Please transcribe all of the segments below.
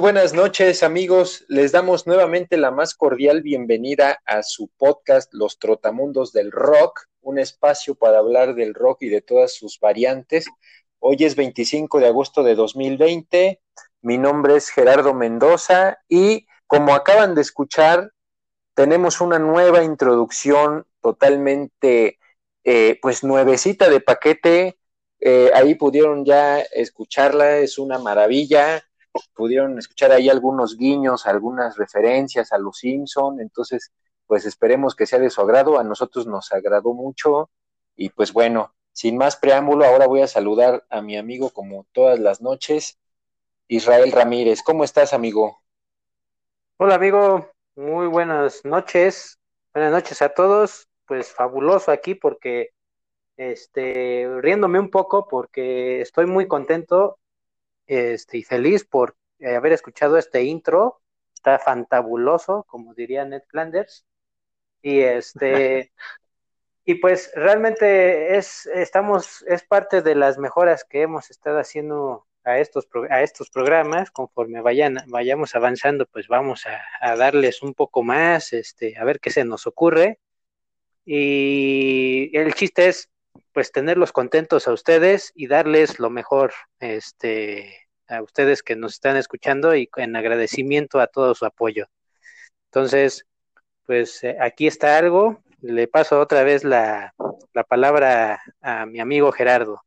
Buenas noches amigos, les damos nuevamente la más cordial bienvenida a su podcast Los Trotamundos del Rock, un espacio para hablar del rock y de todas sus variantes. Hoy es 25 de agosto de 2020, mi nombre es Gerardo Mendoza y como acaban de escuchar, tenemos una nueva introducción totalmente eh, pues nuevecita de paquete, Eh, ahí pudieron ya escucharla, es una maravilla pudieron escuchar ahí algunos guiños, algunas referencias a los Simpson, entonces pues esperemos que sea de su agrado, a nosotros nos agradó mucho y pues bueno, sin más preámbulo, ahora voy a saludar a mi amigo como todas las noches, Israel Ramírez, ¿cómo estás amigo? Hola amigo, muy buenas noches, buenas noches a todos, pues fabuloso aquí porque este riéndome un poco porque estoy muy contento este, y feliz por eh, haber escuchado este intro. Está fantabuloso, como diría Ned Flanders. Y este, y pues realmente es, estamos, es parte de las mejoras que hemos estado haciendo a estos, a estos programas. Conforme vayan, vayamos avanzando, pues vamos a, a darles un poco más, este, a ver qué se nos ocurre. Y el chiste es pues tenerlos contentos a ustedes y darles lo mejor este a ustedes que nos están escuchando y en agradecimiento a todo su apoyo. Entonces, pues eh, aquí está algo. Le paso otra vez la, la palabra a mi amigo Gerardo.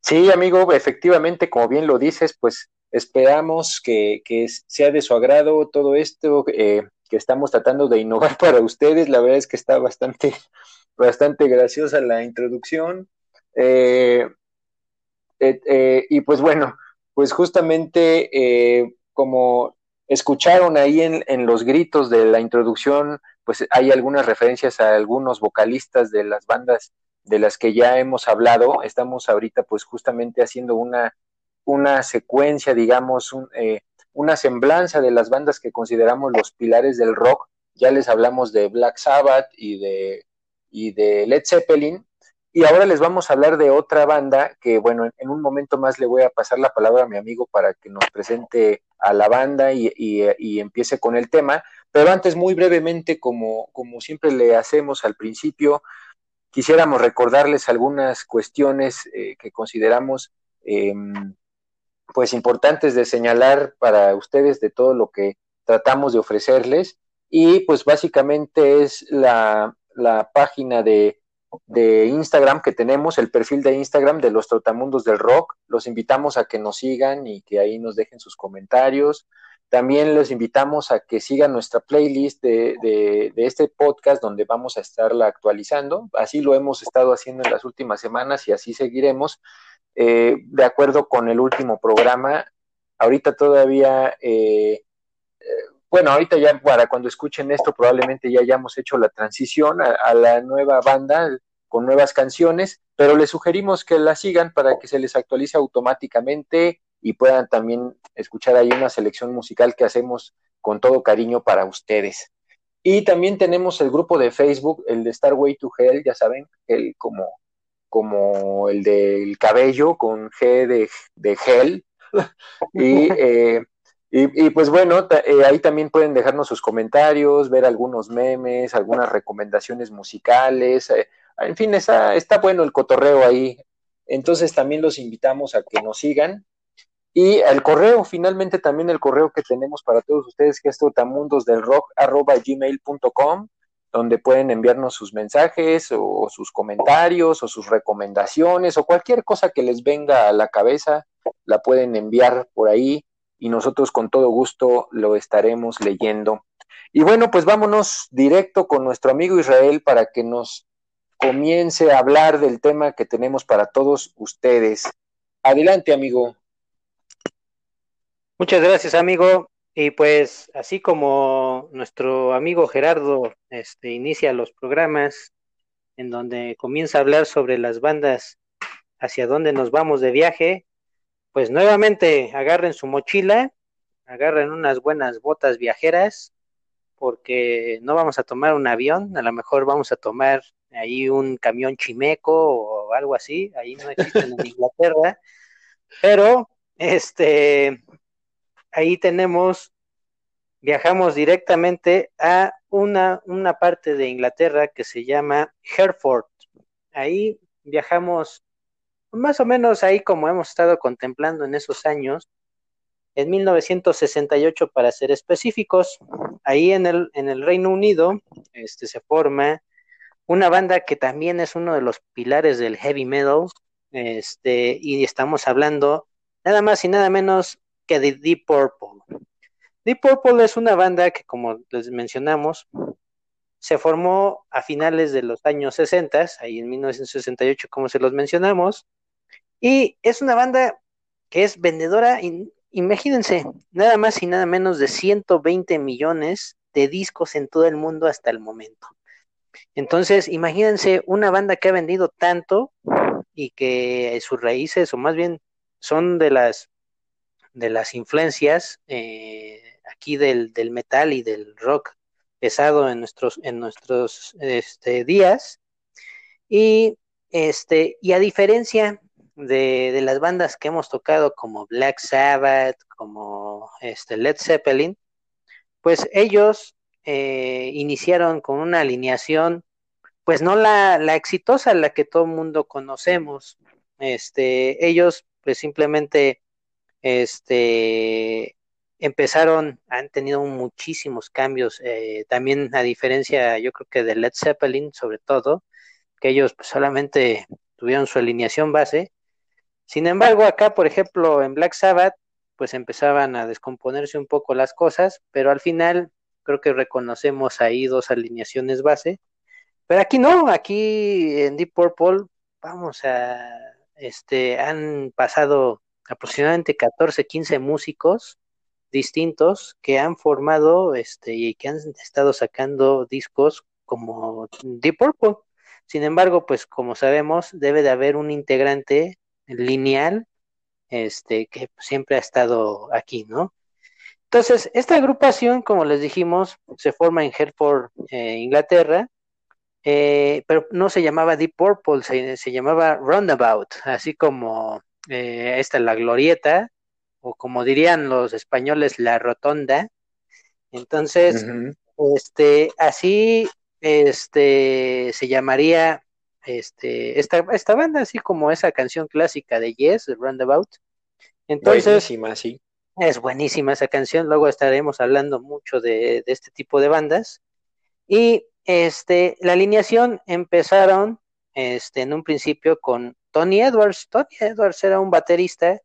Sí, amigo, efectivamente, como bien lo dices, pues esperamos que, que sea de su agrado todo esto eh, que estamos tratando de innovar para ustedes. La verdad es que está bastante, bastante graciosa la introducción. Eh, eh, y pues bueno, pues justamente eh, como escucharon ahí en, en, los gritos de la introducción, pues hay algunas referencias a algunos vocalistas de las bandas de las que ya hemos hablado. Estamos ahorita pues justamente haciendo una, una secuencia, digamos, un, eh, una semblanza de las bandas que consideramos los pilares del rock. Ya les hablamos de Black Sabbath y de, y de Led Zeppelin. Y ahora les vamos a hablar de otra banda que, bueno, en un momento más le voy a pasar la palabra a mi amigo para que nos presente a la banda y, y, y empiece con el tema. Pero antes, muy brevemente, como, como siempre le hacemos al principio, quisiéramos recordarles algunas cuestiones eh, que consideramos eh, pues importantes de señalar para ustedes de todo lo que tratamos de ofrecerles. Y pues básicamente es la, la página de de Instagram que tenemos, el perfil de Instagram de los Trotamundos del Rock. Los invitamos a que nos sigan y que ahí nos dejen sus comentarios. También les invitamos a que sigan nuestra playlist de, de, de, este podcast donde vamos a estarla actualizando. Así lo hemos estado haciendo en las últimas semanas y así seguiremos. Eh, de acuerdo con el último programa, ahorita todavía... Eh, bueno, ahorita ya para cuando escuchen esto probablemente ya hayamos hecho la transición a, la nueva banda con nuevas canciones, pero les sugerimos que la sigan para que se les actualice automáticamente y puedan también escuchar ahí una selección musical que hacemos con todo cariño para ustedes. Y también tenemos el grupo de Facebook, el de Starway to Hell, ya saben, el como, como el del cabello con G de, de Hell. y eh, y, y, pues bueno, eh, ahí también pueden dejarnos sus comentarios, ver algunos memes, algunas recomendaciones musicales, eh, en fin, está, está bueno el cotorreo ahí. Entonces también los invitamos a que nos sigan. Y el correo, finalmente también el correo que tenemos para todos ustedes, que es trotamundosdelrock.gmail.com, donde pueden enviarnos sus mensajes o sus comentarios o sus recomendaciones o cualquier cosa que les venga a la cabeza, la pueden enviar por ahí y nosotros con todo gusto lo estaremos leyendo. Y bueno, pues vámonos directo con nuestro amigo Israel para que nos comience a hablar del tema que tenemos para todos ustedes. Adelante, amigo. Muchas gracias, amigo. Y pues, así como nuestro amigo Gerardo este, inicia los programas en donde comienza a hablar sobre las bandas hacia dónde nos vamos de viaje, pues nuevamente agarren su mochila, agarren unas buenas botas viajeras, porque no vamos a tomar un avión, a lo mejor vamos a tomar ahí un camión chimeco o algo así, ahí no existen en Inglaterra, pero este ahí tenemos, viajamos directamente a una, una parte de Inglaterra que se llama Hereford. Ahí viajamos más o menos ahí como hemos estado contemplando en esos años, en 1968 para ser específicos, ahí en el, en el Reino Unido este, se forma una banda que también es uno de los pilares del heavy metal, este, y estamos hablando nada más y nada menos que de Deep Purple. Deep Purple es una banda que, como les mencionamos, se formó a finales de los años 60, ahí en 1968, como se los mencionamos, y es una banda que es vendedora, imagínense, nada más y nada menos de 120 millones de discos en todo el mundo hasta el momento. Entonces, imagínense una banda que ha vendido tanto y que sus raíces, o más bien son de las de las influencias eh, aquí del, del, metal y del rock pesado en nuestros, en nuestros este, días. Y, este, y a diferencia de, de, las bandas que hemos tocado como Black Sabbath, como este, Led Zeppelin, pues ellos eh, iniciaron con una alineación, pues no la, la exitosa, la que todo el mundo conocemos. Este, ellos pues simplemente este, empezaron, han tenido muchísimos cambios, eh, también a diferencia, yo creo que de Led Zeppelin, sobre todo, que ellos pues, solamente tuvieron su alineación base. Sin embargo, acá, por ejemplo, en Black Sabbath, pues empezaban a descomponerse un poco las cosas, pero al final creo que reconocemos ahí dos alineaciones base. Pero aquí no, aquí en Deep Purple, vamos a, este, han pasado aproximadamente 14, 15 músicos distintos que han formado este y que han estado sacando discos como Deep Purple. Sin embargo, pues como sabemos, debe de haber un integrante lineal este que siempre ha estado aquí, ¿no? Entonces, esta agrupación, como les dijimos, se forma en Hereford, eh, Inglaterra, eh, pero no se llamaba Deep Purple, se, se llamaba Roundabout, así como eh, esta es la glorieta, o como dirían los españoles, la rotonda. Entonces, este, así, este, se llamaría, este, esta, esta banda, así como esa canción clásica de Yes, Roundabout. Entonces, buenísima, sí. Es buenísima esa canción, luego estaremos hablando mucho de, de este tipo de bandas. Y este, la alineación empezaron este, en un principio con Tony Edwards. Tony Edwards era un baterista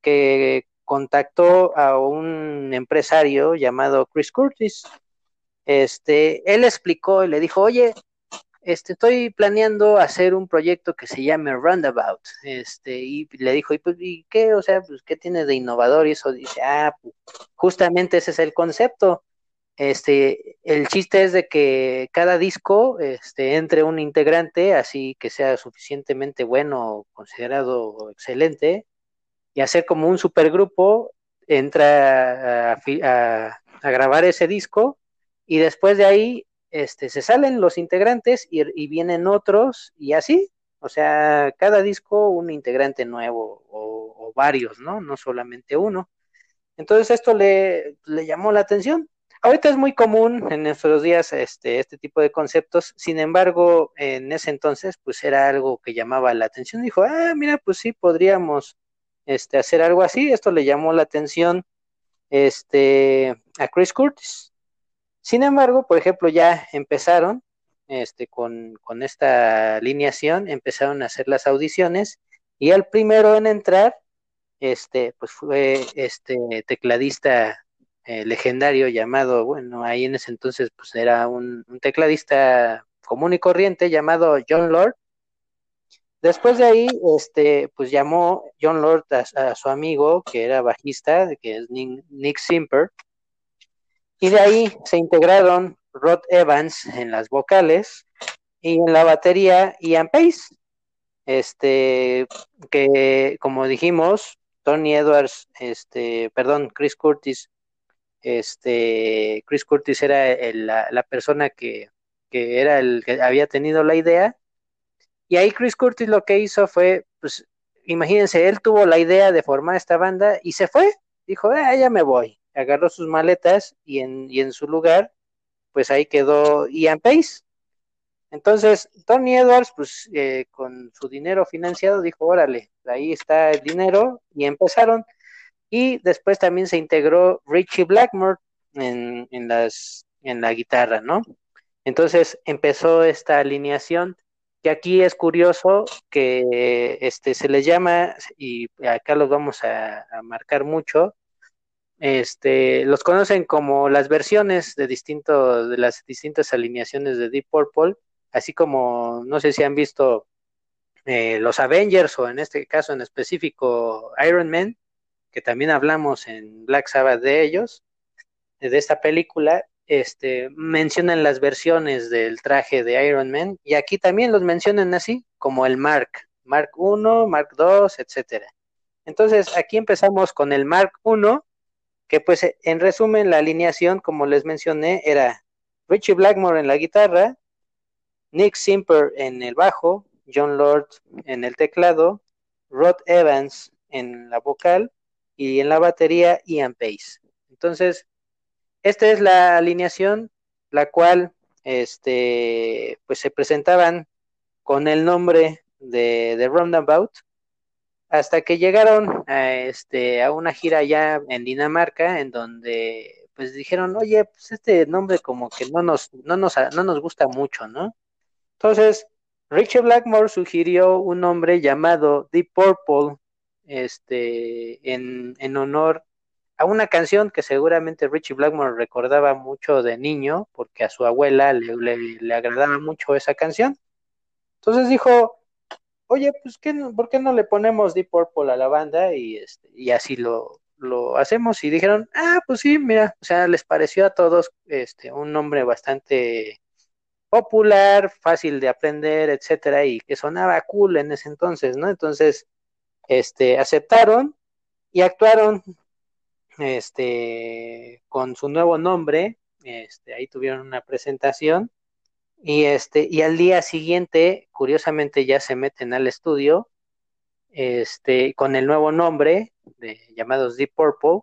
que contactó a un empresario llamado Chris Curtis. Este, él explicó y le dijo, oye, este, estoy planeando hacer un proyecto que se llame Roundabout. Este, y le dijo, ¿y, pues, ¿y qué? O sea, pues, ¿qué tiene de innovador? Y eso dice, ah, pues, justamente ese es el concepto. Este, el chiste es de que cada disco este, entre un integrante, así que sea suficientemente bueno, considerado excelente, y hacer como un supergrupo, entra a, grabar ese disco, y después de ahí este, se salen los integrantes y, vienen otros, y así, o sea, cada disco un integrante nuevo, o, o varios, ¿no? No solamente uno. Entonces esto le, le llamó la atención Ahorita es muy común en nuestros días este, este tipo de conceptos, sin embargo, en ese entonces, pues era algo que llamaba la atención. Dijo, ah, mira, pues sí, podríamos este, hacer algo así. Esto le llamó la atención este, a Chris Curtis. Sin embargo, por ejemplo, ya empezaron este, con, con esta alineación, empezaron a hacer las audiciones y el primero en entrar este, pues fue este tecladista eh, legendario llamado, bueno, ahí en ese entonces pues era un, tecladista común y corriente llamado John Lord. Después de ahí, este, pues llamó John Lord a, su amigo, que era bajista, que es Nick, Simper, y de ahí se integraron Rod Evans en las vocales y en la batería Ian Pace, este, que como dijimos, Tony Edwards, este, perdón, Chris Curtis, este, Chris Curtis era la, persona que, que, era el que había tenido la idea, y ahí Chris Curtis lo que hizo fue, pues, imagínense, él tuvo la idea de formar esta banda y se fue, dijo, ah, ya me voy, agarró sus maletas y en, y en su lugar, pues ahí quedó Ian Pace, entonces, Tony Edwards, pues eh, con su dinero financiado, dijo, órale, ahí está el dinero, y empezaron. Y después también se integró Richie Blackmore en, en, las, en la guitarra, ¿no? Entonces empezó esta alineación, que aquí es curioso que este, se les llama, y acá los vamos a, a marcar mucho, este, los conocen como las versiones de distintos, de las distintas alineaciones de Deep Purple, así como no sé si han visto eh, los Avengers o en este caso en específico Iron Man, que también hablamos en Black Sabbath de ellos, de esta película, este, mencionan las versiones del traje de Iron Man y aquí también los mencionan así, como el Mark, Mark 1, Mark 2, etcétera. Entonces, aquí empezamos con el Mark 1, que pues en resumen la alineación, como les mencioné, era Richie Blackmore en la guitarra, Nick Simper en el bajo, John Lord en el teclado, Rod Evans en la vocal y en la batería Ian Pace. Entonces, esta es la alineación, la cual este, pues se presentaban con el nombre de, de Roundabout, hasta que llegaron a, este, a una gira ya en Dinamarca, en donde pues dijeron, oye, pues este nombre como que no nos, no nos, no nos gusta mucho, ¿no? Entonces, Richie Blackmore sugirió un nombre llamado Deep Purple, este, en, en honor a una canción que seguramente Richie Blackmore recordaba mucho de niño, porque a su abuela le, le, agradaba mucho esa canción. Entonces dijo, oye, pues, ¿qué, ¿por qué no le ponemos Deep Purple a la banda? Y, este, y así lo, lo hacemos. Y dijeron, ah, pues sí, mira, o sea, les pareció a todos este, un nombre bastante popular, fácil de aprender, etcétera, y que sonaba cool en ese entonces, ¿no? Entonces, este, aceptaron y actuaron, este, con su nuevo nombre, este, ahí tuvieron una presentación, y este, y al día siguiente, curiosamente, ya se meten al estudio, este, con el nuevo nombre, de, llamados Deep Purple,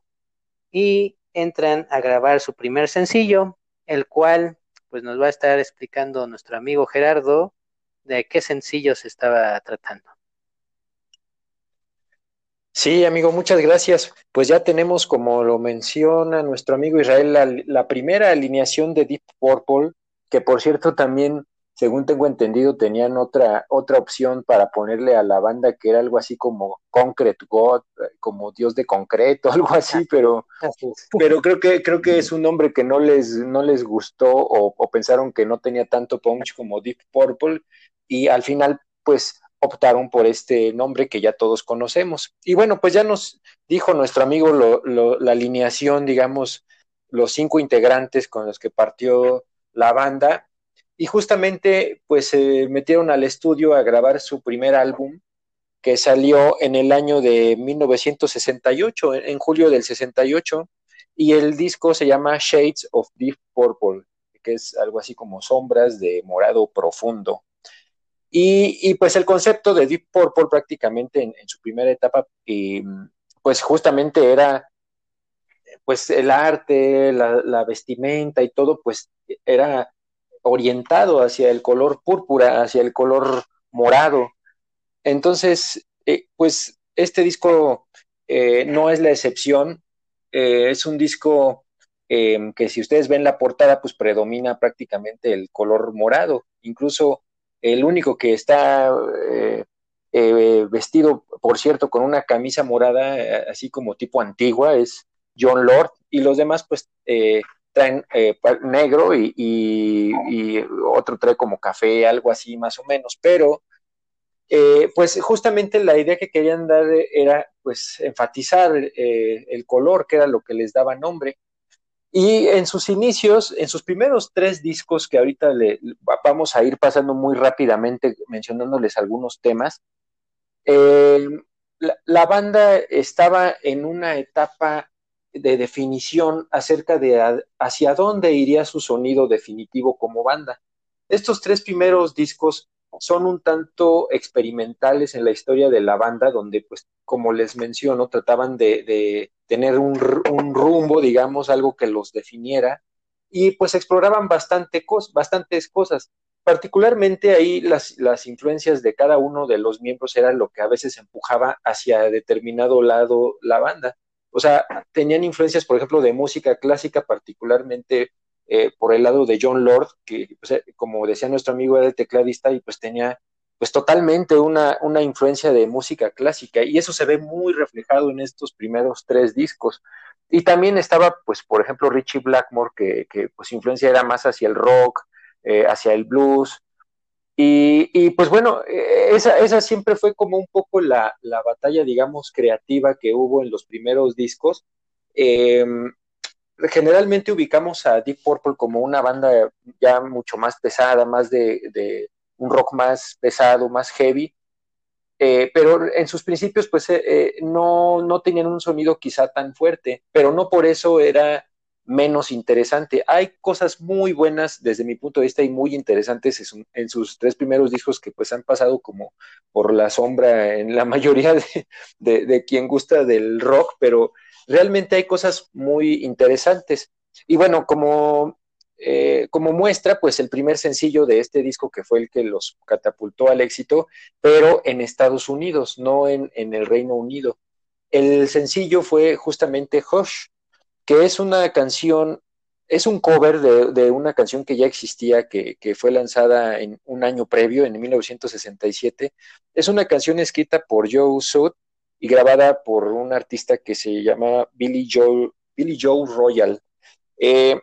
y entran a grabar su primer sencillo, el cual pues nos va a estar explicando nuestro amigo Gerardo de qué sencillo se estaba tratando. Sí, amigo, muchas gracias. Pues ya tenemos, como lo menciona nuestro amigo Israel, la, la primera alineación de Deep Purple, que por cierto también según tengo entendido, tenían otra, otra opción para ponerle a la banda que era algo así como Concrete God, como Dios de concreto, algo así, pero, pero creo que, creo que es un nombre que no les, no les gustó o, o pensaron que no tenía tanto punch como Deep Purple, y al final, pues optaron por este nombre que ya todos conocemos. Y bueno, pues ya nos dijo nuestro amigo lo, lo, la alineación, digamos, los cinco integrantes con los que partió la banda, y justamente pues se metieron al estudio a grabar su primer álbum que salió en el año de 1968, en julio del 68, y el disco se llama Shades of Deep Purple, que es algo así como sombras de morado profundo. Y, y pues el concepto de Deep Purple prácticamente en, su primera etapa, y, pues justamente era pues el arte, la, la vestimenta y todo, pues era orientado hacia el color púrpura, hacia el color morado. Entonces, eh, pues este disco eh, no es la excepción, eh, es un disco que si ustedes ven la portada, pues predomina prácticamente el color morado, incluso el único que está vestido, por cierto, con una camisa morada, así como tipo antigua, es John Lord, y los demás pues traen eh, negro y, otro trae como café, algo así más o menos, pero eh, pues justamente la idea que querían dar era pues enfatizar eh, el color, que era lo que les daba nombre. Y en sus inicios, en sus primeros tres discos, que ahorita le, vamos a ir pasando muy rápidamente mencionándoles algunos temas, la, banda estaba en una etapa de definición acerca de hacia dónde iría su sonido definitivo como banda. Estos tres primeros discos son un tanto experimentales en la historia de la banda, donde, pues, como les menciono, trataban de, tener un, rumbo, digamos, algo que los definiera, y pues exploraban bastante bastantes cosas. Particularmente ahí las, las influencias de cada uno de los miembros era lo que a veces empujaba hacia determinado lado la banda o sea, tenían influencias, por ejemplo, de música clásica, particularmente eh, por el lado de John Lord, que, como decía nuestro amigo, era el tecladista y pues tenía pues totalmente una, una influencia de música clásica y eso se ve muy reflejado en estos primeros tres discos. Y también estaba, pues, por ejemplo, Richie Blackmore, que, que pues influencia era más hacia el rock, eh, hacia el blues, y, pues bueno, eh, esa, esa, siempre fue como un poco la, batalla, digamos, creativa que hubo en los primeros discos. Em, generalmente ubicamos a Deep Purple como una banda ya mucho más pesada, más de, un rock más pesado, más heavy, eh, pero en sus principios pues eh, no, no tenían un sonido quizá tan fuerte, pero no por eso era menos interesante. Hay cosas muy buenas desde mi punto de vista y muy interesantes en, sus tres primeros discos que pues han pasado como por la sombra en la mayoría de, quien gusta del rock, pero realmente hay cosas muy interesantes. Y bueno, como, eh, como muestra, pues el primer sencillo de este disco que fue el que los catapultó al éxito, pero en Estados Unidos, no en, en el Reino Unido. El sencillo fue justamente Hush, que es una canción, es un cover de, una canción que ya existía, que, fue lanzada en un año previo, en 1967. Es una canción escrita por Joe Sud y grabada por un artista que se llama Billy Joe, Billy Joe Royal. Eh,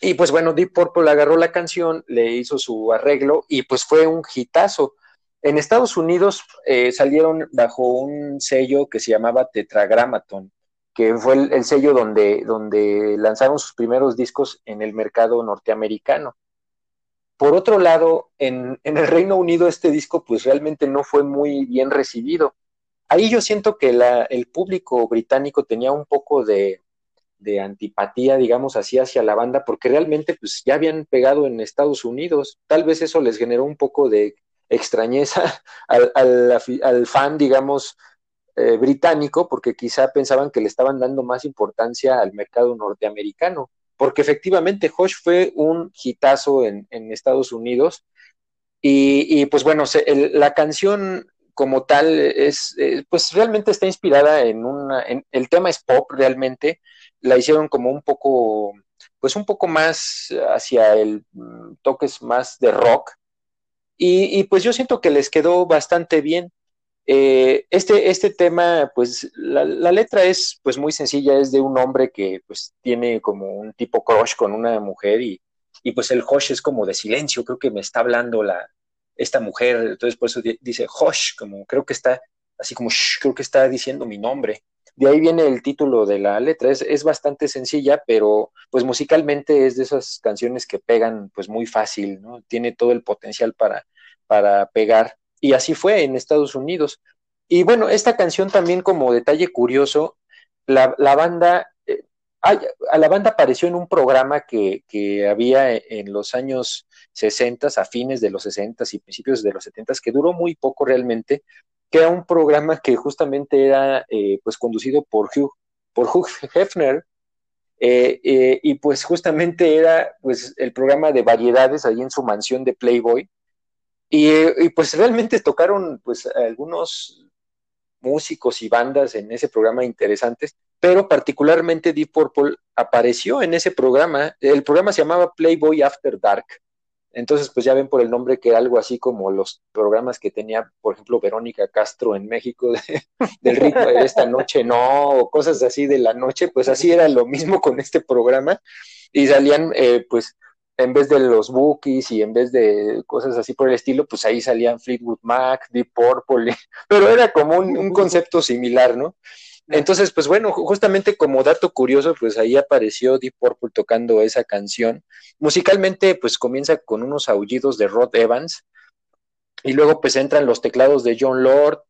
y pues bueno, Deep Purple agarró la canción, le hizo su arreglo y pues fue un hitazo. En Estados Unidos eh, salieron bajo un sello que se llamaba Tetragramaton que fue el, sello donde, donde lanzaron sus primeros discos en el mercado norteamericano. Por otro lado, en, el Reino Unido este disco pues realmente no fue muy bien recibido. Ahí yo siento que el público británico tenía un poco de, antipatía, digamos así, hacia la banda, porque realmente pues ya habían pegado en Estados Unidos. Tal vez eso les generó un poco de extrañeza al, al fan, digamos, eh, británico porque quizá pensaban que le estaban dando más importancia al mercado norteamericano, porque efectivamente Hush fue un hitazo en, Estados Unidos. Y, pues bueno, la canción como tal es, eh, pues realmente está inspirada en una, el tema es pop realmente, la hicieron como un poco, pues un poco más hacia el mm, toques más de rock. Y pues yo siento que les quedó bastante bien. Eh, este, este tema, pues la, letra es pues muy sencilla, es de un hombre que pues tiene como un tipo crush con una mujer y, y pues el hush es como de silencio, creo que me está hablando la, esta mujer, entonces por eso dice hush, como creo que está, así como creo que está diciendo mi nombre. De ahí viene el título de la letra, es, es bastante sencilla, pero pues musicalmente es de esas canciones que pegan pues muy fácil, ¿no? Tiene todo el potencial para, para pegar y así fue en Estados Unidos. Y bueno, esta canción también como detalle curioso, la, banda, eh, a la banda apareció en un programa que, había en los años 60, a fines de los 60 y principios de los 70, que duró muy poco realmente, que era un programa que justamente era eh, pues conducido por Hugh, por Hugh Hefner, eh, y pues justamente era pues el programa de variedades ahí en su mansión de Playboy, y, pues realmente tocaron pues algunos músicos y bandas en ese programa interesantes, pero particularmente Deep Purple apareció en ese programa. El programa se llamaba Playboy After Dark. Entonces, pues ya ven por el nombre que era algo así como los programas que tenía, por ejemplo, Verónica Castro en México, del ritmo de esta noche, no, o cosas así de la noche, pues así era lo mismo con este programa. Y salían, eh, pues, en vez de los Bookies y en vez de cosas así por el estilo, pues ahí salían Fleetwood Mac, Deep Purple, pero era como un, un concepto similar, ¿no? Entonces, pues bueno, justamente como dato curioso, pues ahí apareció Deep Purple tocando esa canción. Musicalmente, pues comienza con unos aullidos de Rod Evans y luego pues entran los teclados de John Lord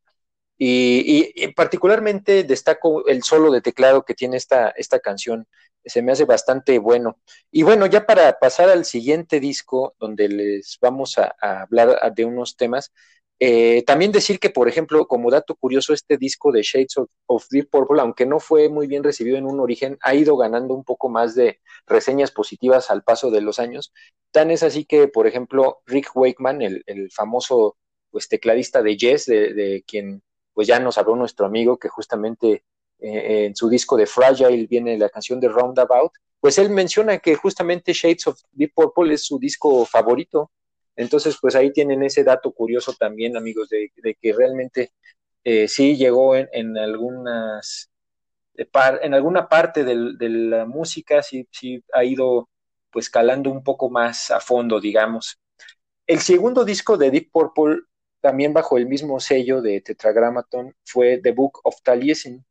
y, particularmente destaco el solo de teclado que tiene esta, esta canción. Se me hace bastante bueno. Y bueno, ya para pasar al siguiente disco, donde les vamos a, hablar de unos temas, eh, también decir que, por ejemplo, como dato curioso, este disco de Shades of, of, Deep Purple, aunque no fue muy bien recibido en un origen, ha ido ganando un poco más de reseñas positivas al paso de los años. Tan es así que, por ejemplo, Rick Wakeman, el, el famoso pues, tecladista de Yes, de, de, quien pues ya nos habló nuestro amigo, que justamente eh, en su disco de Fragile viene la canción de Roundabout, pues él menciona que justamente Shades of Deep Purple es su disco favorito entonces, pues ahí tienen ese dato curioso también, amigos, de, que realmente eh, sí llegó en, en algunas en alguna parte de la música, sí, sí ha ido pues calando un poco más a fondo, digamos. El segundo disco de Deep Purple, también bajo el mismo sello de Tetragrammaton, fue The Book of Taliesin.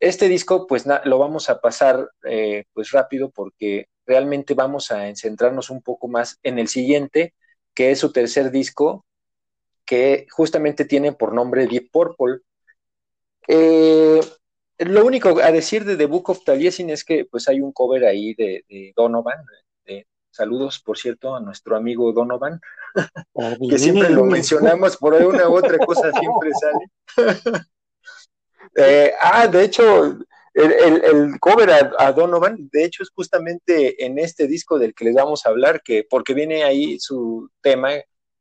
Este disco, pues lo vamos a pasar eh, pues rápido porque realmente vamos a centrarnos un poco más en el siguiente, que es su tercer disco, que justamente tiene por nombre Deep Purple. Eh, lo único a decir de The Book of Taliesin es que pues hay un cover ahí de, de Donovan. Saludos, por cierto, a nuestro amigo Donovan, que siempre lo mencionamos por una u otra cosa, siempre sale. eh, ah, de hecho, el, el, el cover a, a, Donovan, de hecho, es justamente en este disco del que les vamos a hablar, que porque viene ahí su tema,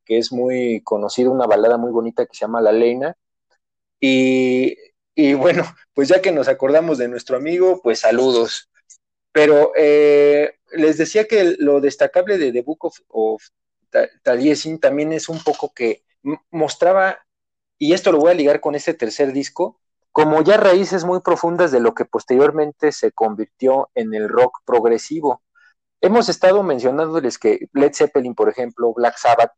que es muy conocido, una balada muy bonita que se llama La Leina. Y, y bueno, pues ya que nos acordamos de nuestro amigo, pues saludos. Pero eh, les decía que lo destacable de The Book of, Taliesin también es un poco que mostraba, y esto lo voy a ligar con este tercer disco, como ya raíces muy profundas de lo que posteriormente se convirtió en el rock progresivo. Hemos estado mencionándoles que Led Zeppelin, por ejemplo, Black Sabbath,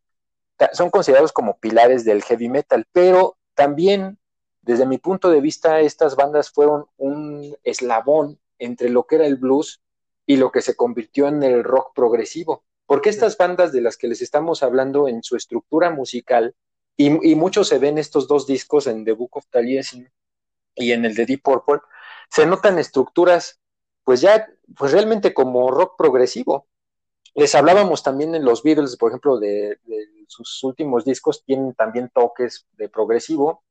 son considerados como pilares del heavy metal, pero también, desde mi punto de vista, estas bandas fueron un eslabón entre lo que era el blues y lo que se convirtió en el rock progresivo. Porque estas bandas de las que les estamos hablando en su estructura musical, y, y mucho se ven estos dos discos en The Book of Taliesin y en el de Deep Purple, se notan estructuras, pues ya, pues realmente como rock progresivo. Les hablábamos también en los Beatles, por ejemplo, de, de sus últimos discos, tienen también toques de progresivo,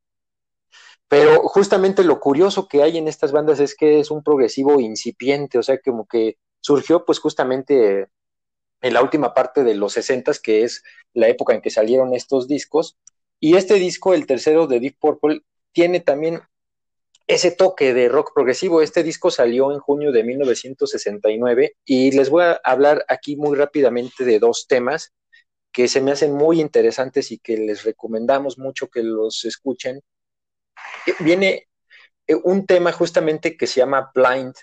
pero justamente lo curioso que hay en estas bandas es que es un progresivo incipiente, o sea, como que surgió pues justamente en la última parte de los 60, que es la época en que salieron estos discos, y este disco, el tercero de Deep Purple, tiene también ese toque de rock progresivo. Este disco salió en junio de 1969 y les voy a hablar aquí muy rápidamente de dos temas que se me hacen muy interesantes y que les recomendamos mucho que los escuchen. Viene un tema justamente que se llama Blind.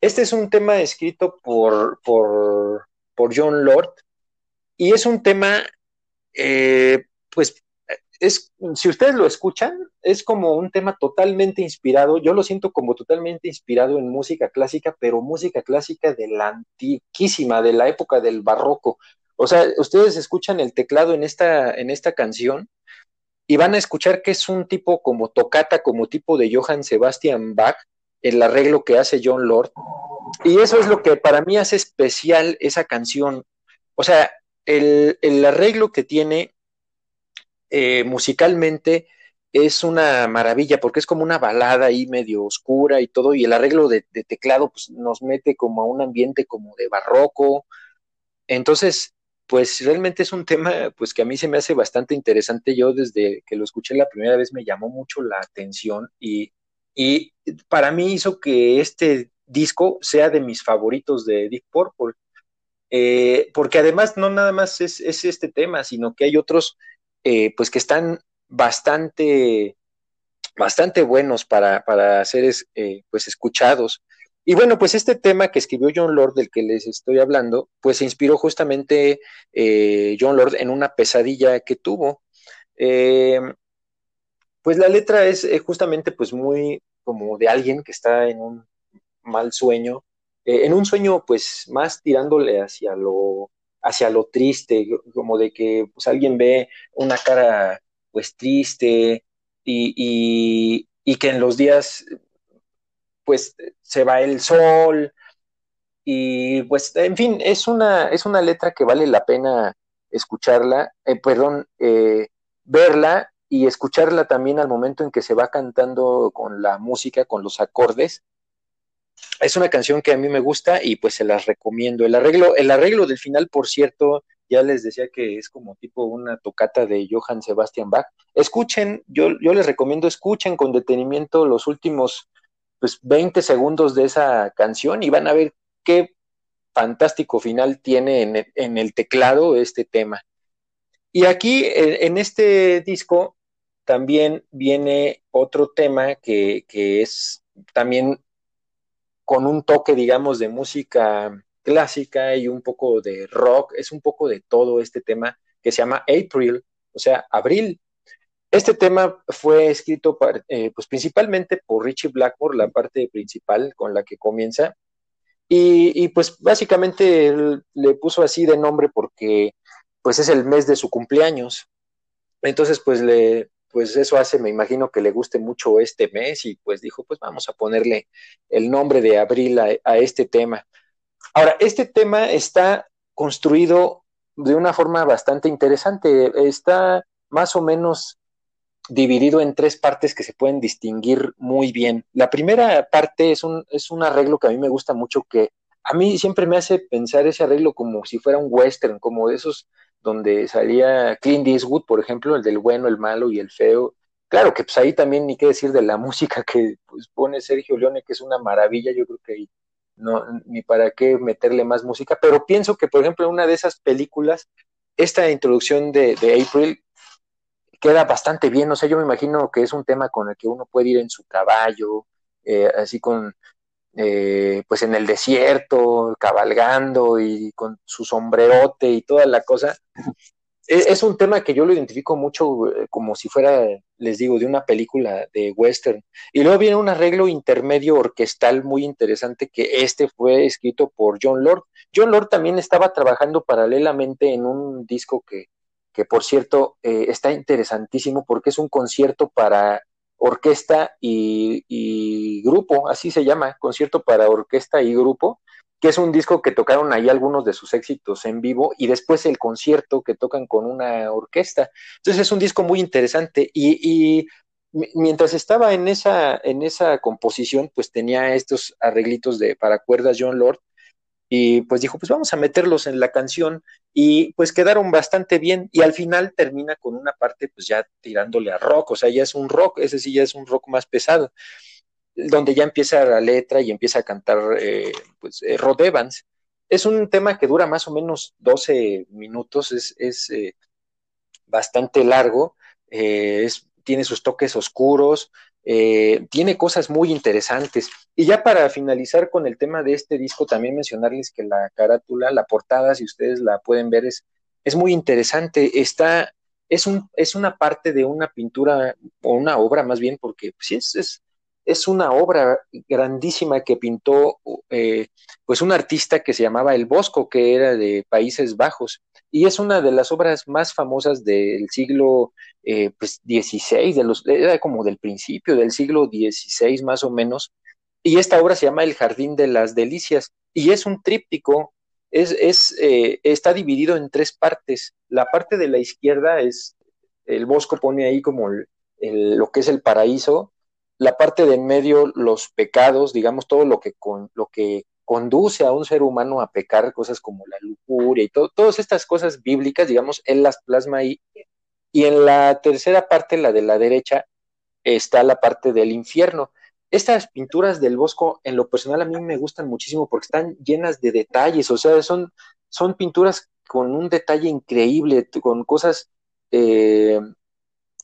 Este es un tema escrito por, por, por John Lord y es un tema, eh, pues es, si ustedes lo escuchan, es como un tema totalmente inspirado, yo lo siento como totalmente inspirado en música clásica, pero música clásica de la antiquísima, de la época del barroco. O sea, ustedes escuchan el teclado en esta, en esta canción y van a escuchar que es un tipo como tocata, como tipo de Johann Sebastian Bach, el arreglo que hace John Lord. Y eso es lo que para mí hace especial esa canción. O sea, el, el arreglo que tiene eh, musicalmente es una maravilla porque es como una balada ahí medio oscura y todo y el arreglo de, de, teclado pues nos mete como a un ambiente como de barroco entonces pues realmente es un tema pues que a mí se me hace bastante interesante. Yo desde que lo escuché la primera vez me llamó mucho la atención y, y para mí hizo que este disco sea de mis favoritos de Deep Purple. Eh, porque además no nada más es, es, este tema, sino que hay otros eh, pues que están bastante bastante buenos para, para ser eh, pues escuchados. Y bueno, pues este tema que escribió John Lord, del que les estoy hablando, pues se inspiró justamente eh, John Lord en una pesadilla que tuvo. Eh, pues la letra es justamente pues muy como de alguien que está en un mal sueño, en un sueño pues más tirándole hacia lo, hacia lo triste, como de que pues alguien ve una cara pues triste y, y que en los días pues se va el sol y pues en fin, es una, es una letra que vale la pena escucharla, eh, perdón, eh, verla y escucharla también al momento en que se va cantando con la música, con los acordes. Es una canción que a mí me gusta y pues se las recomiendo. El arreglo, el arreglo del final, por cierto, ya les decía que es como tipo una tocata de Johann Sebastian Bach. Escuchen, yo, yo les recomiendo, escuchen con detenimiento los últimos pues 20 segundos de esa canción y van a ver qué fantástico final tiene en el, teclado este tema. Y aquí en, este disco también viene otro tema que, que, es también con un toque, digamos, de música clásica y un poco de rock, es un poco de todo este tema que se llama April, o sea, abril. Este tema fue escrito eh, pues principalmente por Richie Blackmore, la parte principal con la que comienza, y, pues básicamente le puso así de nombre porque pues es el mes de su cumpleaños. Entonces pues le, pues eso hace, me imagino que le guste mucho este mes y pues dijo, pues vamos a ponerle el nombre de abril a este tema. Ahora, este tema está construido de una forma bastante interesante. Está más o menos dividido en tres partes que se pueden distinguir muy bien. La primera parte es un, es un arreglo que a mí me gusta mucho, que a mí siempre me hace pensar ese arreglo como si fuera un western, como de esos donde salía Clint Eastwood, por ejemplo, el del bueno, el malo y el feo. Claro que pues ahí también ni qué decir de la música que pues, pone Sergio Leone, que es una maravilla, yo creo que no, ni para qué meterle más música, pero pienso que, por ejemplo, en una de esas películas, esta introducción de, de April queda bastante bien, o sea, yo me imagino que es un tema con el que uno puede ir en su caballo, eh, así con, eh, pues en el desierto, cabalgando y con su sombrerote y toda la cosa. E, es, un tema que yo lo identifico mucho eh, como si fuera, les digo, de una película de western. Y luego viene un arreglo intermedio orquestal muy interesante que este fue escrito por John Lord. John Lord también estaba trabajando paralelamente en un disco que que por cierto eh, está interesantísimo porque es un concierto para orquesta y, grupo, así se llama, concierto para orquesta y grupo, que es un disco que tocaron ahí algunos de sus éxitos en vivo y después el concierto que tocan con una orquesta. Entonces es un disco muy interesante y, y mientras estaba en esa, en esa composición, pues tenía estos arreglitos de para cuerdas John Lord y pues dijo, pues vamos a meterlos en la canción y pues quedaron bastante bien y al final termina con una parte pues ya tirándole a rock, o sea, ya es un rock, ese sí ya es un rock más pesado, donde ya empieza la letra y empieza a cantar eh, pues eh, Rod Evans. Es un tema que dura más o menos 12 minutos, es, es eh, bastante largo, tiene sus toques oscuros, eh, tiene cosas muy interesantes. Y ya para finalizar con el tema de este disco, también mencionarles que la carátula, la portada, si ustedes la pueden ver, es, es muy interesante. Está, es, un, es una parte de una pintura, o una obra más bien, porque sí es, es, es una obra grandísima que pintó eh, pues un artista que se llamaba El Bosco, que era de Países Bajos. Y es una de las obras más famosas del siglo eh, pues, XVI, de los, era como del principio del siglo XVI más o menos, y esta obra se llama El Jardín de las Delicias, y es un tríptico, es, es, eh, está dividido en tres partes. La parte de la izquierda es, el Bosco pone ahí como lo que es el paraíso, la parte de en medio los pecados, digamos, todo lo que, con, lo que conduce a un ser humano a pecar cosas como la lujuria y todo, todas estas cosas bíblicas, digamos, él las plasma ahí. Y en la tercera parte, la de la derecha, está la parte del infierno. Estas pinturas del Bosco, en lo personal, a mí me gustan muchísimo porque están llenas de detalles, o sea, son, son pinturas con un detalle increíble, con cosas eh,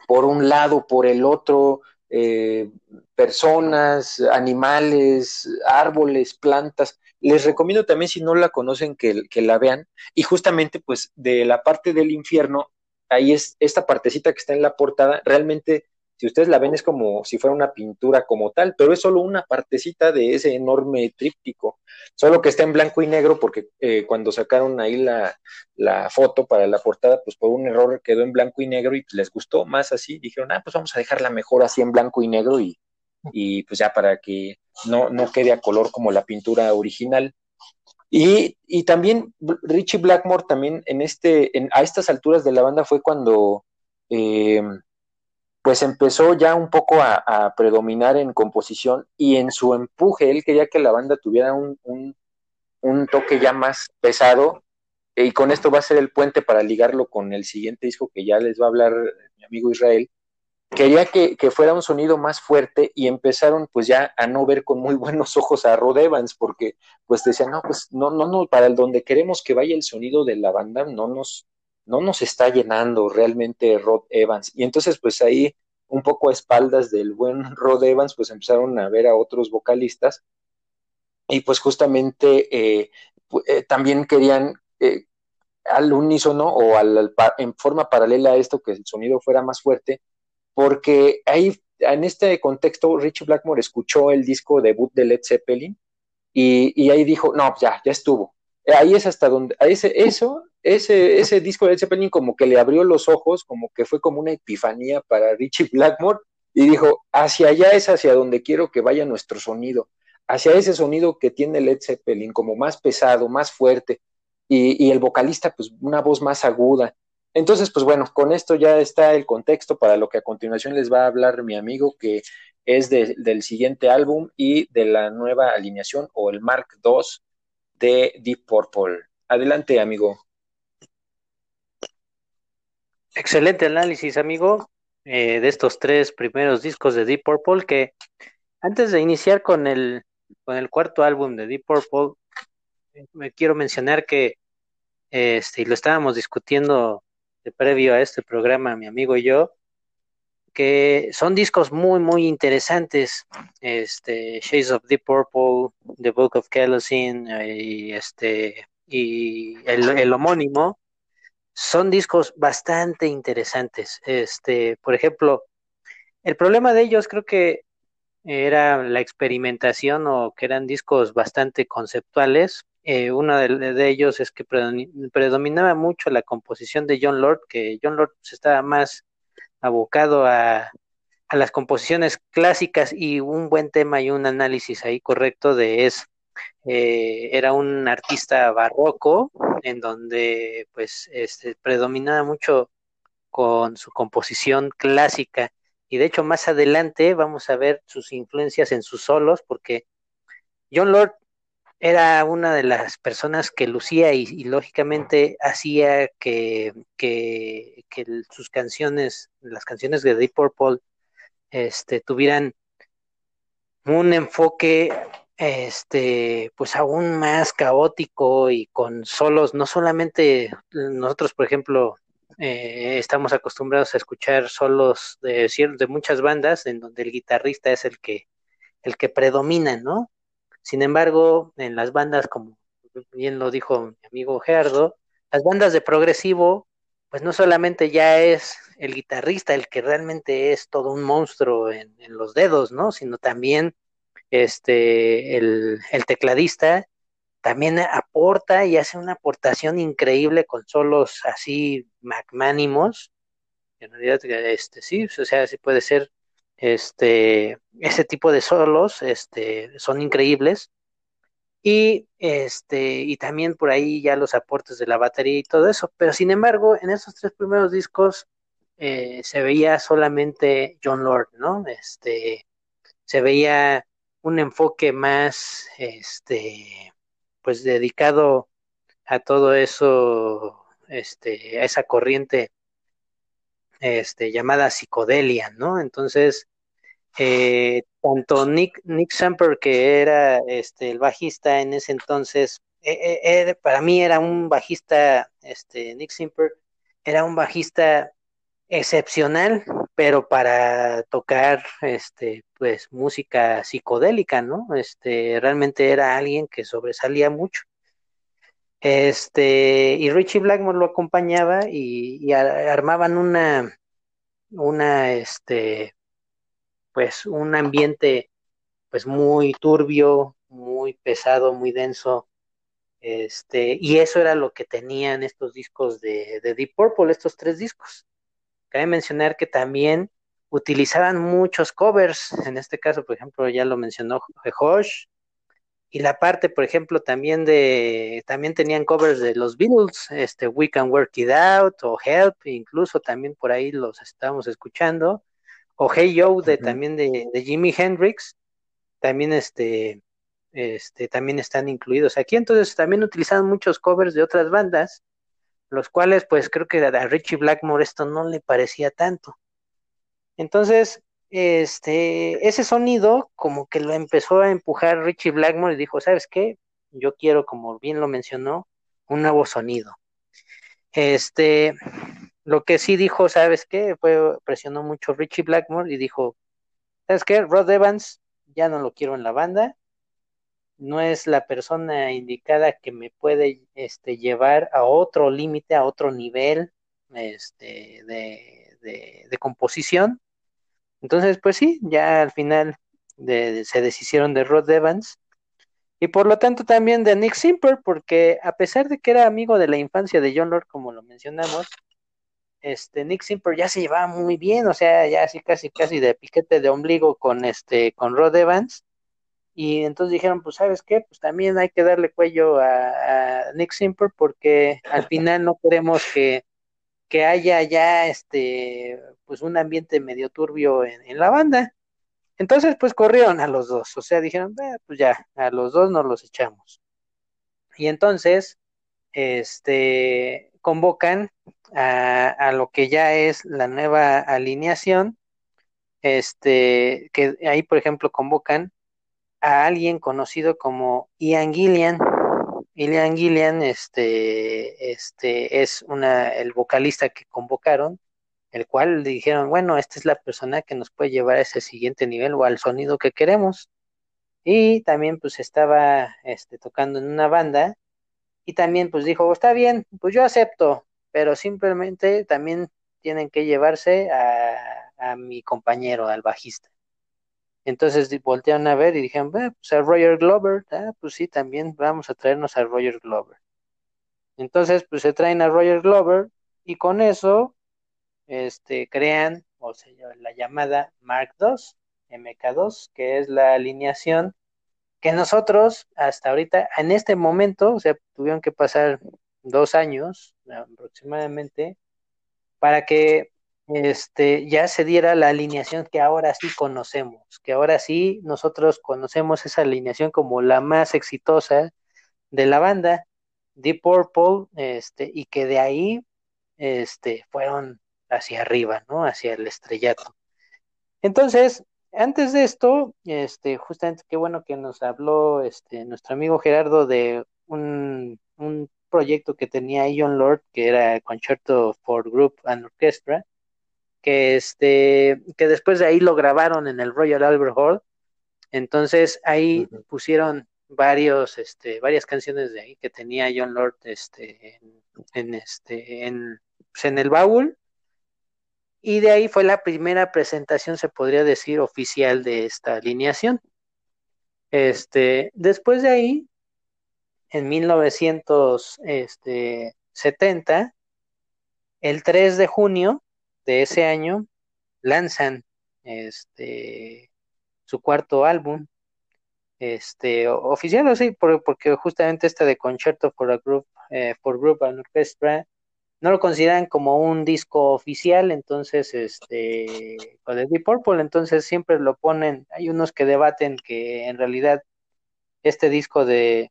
por un lado, por el otro, eh, personas, animales, árboles, plantas. Les recomiendo también, si no la conocen, que, que, la vean. Y justamente, pues, de la parte del infierno, ahí es esta partecita que está en la portada, realmente si ustedes la ven es como si fuera una pintura como tal, pero es solo una partecita de ese enorme tríptico, solo que está en blanco y negro porque eh, cuando sacaron ahí la, la, foto para la portada, pues por un error quedó en blanco y negro y les gustó más así, dijeron, ah, pues vamos a dejarla mejor así en blanco y negro y, y pues ya para que no, no quede a color como la pintura original. Y, y también Richie Blackmore también en este, en, a estas alturas de la banda fue cuando eh, pues empezó ya un poco a, predominar en composición y en su empuje, él quería que la banda tuviera un, un, toque ya más pesado y con esto va a ser el puente para ligarlo con el siguiente disco que ya les va a hablar mi amigo Israel. Quería que, que, fuera un sonido más fuerte y empezaron pues ya a no ver con muy buenos ojos a Rod Evans porque pues decían, no, pues no, no, no, para el donde queremos que vaya el sonido de la banda no nos, no nos está llenando realmente Rod Evans. Y entonces, pues ahí, un poco a espaldas del buen Rod Evans, pues empezaron a ver a otros vocalistas. Y pues justamente eh, eh, también querían eh, al unísono o al, en forma paralela a esto que el sonido fuera más fuerte, porque ahí, en este contexto, Richie Blackmore escuchó el disco debut de Led Zeppelin y, y ahí dijo, no, ya, ya estuvo. Ahí es hasta donde, ese, eso ese, ese disco de Zeppelin como que le abrió los ojos, como que fue como una epifanía para Richie Blackmore y dijo, hacia allá es hacia donde quiero que vaya nuestro sonido, hacia ese sonido que tiene Led Zeppelin, como más pesado, más fuerte, y, y el vocalista pues una voz más aguda. Entonces, pues bueno, con esto ya está el contexto para lo que a continuación les va a hablar mi amigo, que es de, del siguiente álbum y de la nueva alineación o el Mark II de Deep Purple. Adelante, amigo. Excelente análisis, amigo, eh, de estos tres primeros discos de Deep Purple, que antes de iniciar con el, con el cuarto álbum de Deep Purple, me quiero mencionar que, este, lo estábamos discutiendo de previo a este programa, mi amigo y yo, que son discos muy, muy interesantes, este, Shades of Deep Purple, The Book of Kerosene, eh, y este, y el, el homónimo, son discos bastante interesantes. Este, por ejemplo, el problema de ellos creo que era la experimentación o que eran discos bastante conceptuales. Eh, uno de, ellos es que predominaba mucho la composición de John Lord, que John Lord pues, estaba más abocado a, a las composiciones clásicas y un buen tema y un análisis ahí correcto de es eh, era un artista barroco en donde pues este, predominaba mucho con su composición clásica. Y de hecho más adelante vamos a ver sus influencias en sus solos porque John Lord era una de las personas que lucía y, lógicamente hacía que, que, sus canciones, las canciones de Deep Purple, este, tuvieran un enfoque este, pues aún más caótico y con solos, no solamente nosotros, por ejemplo, eh, estamos acostumbrados a escuchar solos de, de muchas bandas en donde el guitarrista es el que, el que predomina, ¿no? Sin embargo, en las bandas, como bien lo dijo mi amigo Gerardo, las bandas de progresivo, pues no solamente ya es el guitarrista el que realmente es todo un monstruo en, los dedos, ¿no? Sino también este, el, tecladista también aporta y hace una aportación increíble con solos así magnánimos. En realidad, este, sí, o sea, sí puede ser, este, ese tipo de solos, este, son increíbles. Y, este, y también por ahí ya los aportes de la batería y todo eso. Pero sin embargo, en esos tres primeros discos eh, se veía solamente John Lord, ¿no? Este, se veía un enfoque más, este, pues dedicado a todo eso, este, a esa corriente, este, llamada psicodelia, ¿no? Entonces, eh, tanto Nick, Nick Samper, que era este, el bajista en ese entonces, eh, eh, para mí era un bajista, este, Nick Samper, era un bajista excepcional, pero para tocar este pues música psicodélica, ¿no? Este realmente era alguien que sobresalía mucho. Este, y Richie Blackmore lo acompañaba y, armaban una una este pues un ambiente pues muy turbio, muy pesado, muy denso. Este, y eso era lo que tenían estos discos de, de Deep Purple, estos tres discos. Cabe mencionar que también utilizaban muchos covers, en este caso, por ejemplo, ya lo mencionó Josh, y la parte, por ejemplo, también de, también tenían covers de los Beatles, este, We Can Work It Out, o Help, incluso también por ahí los estábamos escuchando, o Hey Yo, de, también de, de, Jimi Hendrix, también este, este, también están incluidos aquí, entonces también utilizaban muchos covers de otras bandas, los cuales pues creo que a Richie Blackmore esto no le parecía tanto. Entonces, este, ese sonido como que lo empezó a empujar Richie Blackmore y dijo, ¿sabes qué? Yo quiero, como bien lo mencionó, un nuevo sonido. Este, lo que sí dijo, ¿sabes qué? Fue, presionó mucho Richie Blackmore y dijo, ¿sabes qué? Rod Evans, ya no lo quiero en la banda, no es la persona indicada que me puede este, llevar a otro límite, a otro nivel este, de, de, composición. Entonces, pues sí, ya al final se deshicieron de Rod Evans y por lo tanto también de Nick Simper, porque a pesar de que era amigo de la infancia de John Lord, como lo mencionamos, este Nick Simper ya se llevaba muy bien, o sea, ya así casi casi de piquete de ombligo con este con Rod Evans y entonces dijeron, pues sabes qué, pues también hay que darle cuello a, Nick Simper porque al final no queremos que, que, haya ya este, pues un ambiente medio turbio en, la banda. Entonces, pues corrieron a los dos, o sea, dijeron, eh, pues ya, a los dos nos los echamos. Y entonces, este, convocan a, lo que ya es la nueva alineación, este, que ahí, por ejemplo, convocan a alguien conocido como Ian Gillian. Ian Gillian este, este, es una, el vocalista que convocaron, el cual dijeron, bueno, esta es la persona que nos puede llevar a ese siguiente nivel o al sonido que queremos. Y también pues estaba este, tocando en una banda y también pues dijo, está bien, pues yo acepto, pero simplemente también tienen que llevarse a, a mi compañero, al bajista. Entonces voltearon a ver y dijeron, pues a Roger Glover, ah, pues sí, también vamos a traernos a Roger Glover. Entonces, pues se traen a Roger Glover y con eso este, crean, o sea, la llamada Mark II, MK2, que es la alineación que nosotros hasta ahorita, en este momento, o sea, tuvieron que pasar dos años aproximadamente para que este, ya se diera la alineación que ahora sí conocemos, que ahora sí nosotros conocemos esa alineación como la más exitosa de la banda, Deep Purple, este, y que de ahí este, fueron hacia arriba, ¿no? Hacia el estrellato. Entonces, antes de esto, este, justamente qué bueno que nos habló este, nuestro amigo Gerardo de un, un proyecto que tenía John Lord, que era Concerto for Group and Orchestra, que este que después de ahí lo grabaron en el Royal Albert Hall. Entonces ahí pusieron varios este varias canciones de ahí que tenía John Lord este en, este en, pues, en el baúl y de ahí fue la primera presentación se podría decir oficial de esta alineación. Este después de ahí en 1970 el 3 de junio de ese año lanzan este su cuarto álbum este oficial sí porque justamente este de Concerto for a Group eh, for Group and Orchestra no lo consideran como un disco oficial, entonces, este, o de Deep Purple, entonces siempre lo ponen, hay unos que debaten que en realidad este disco de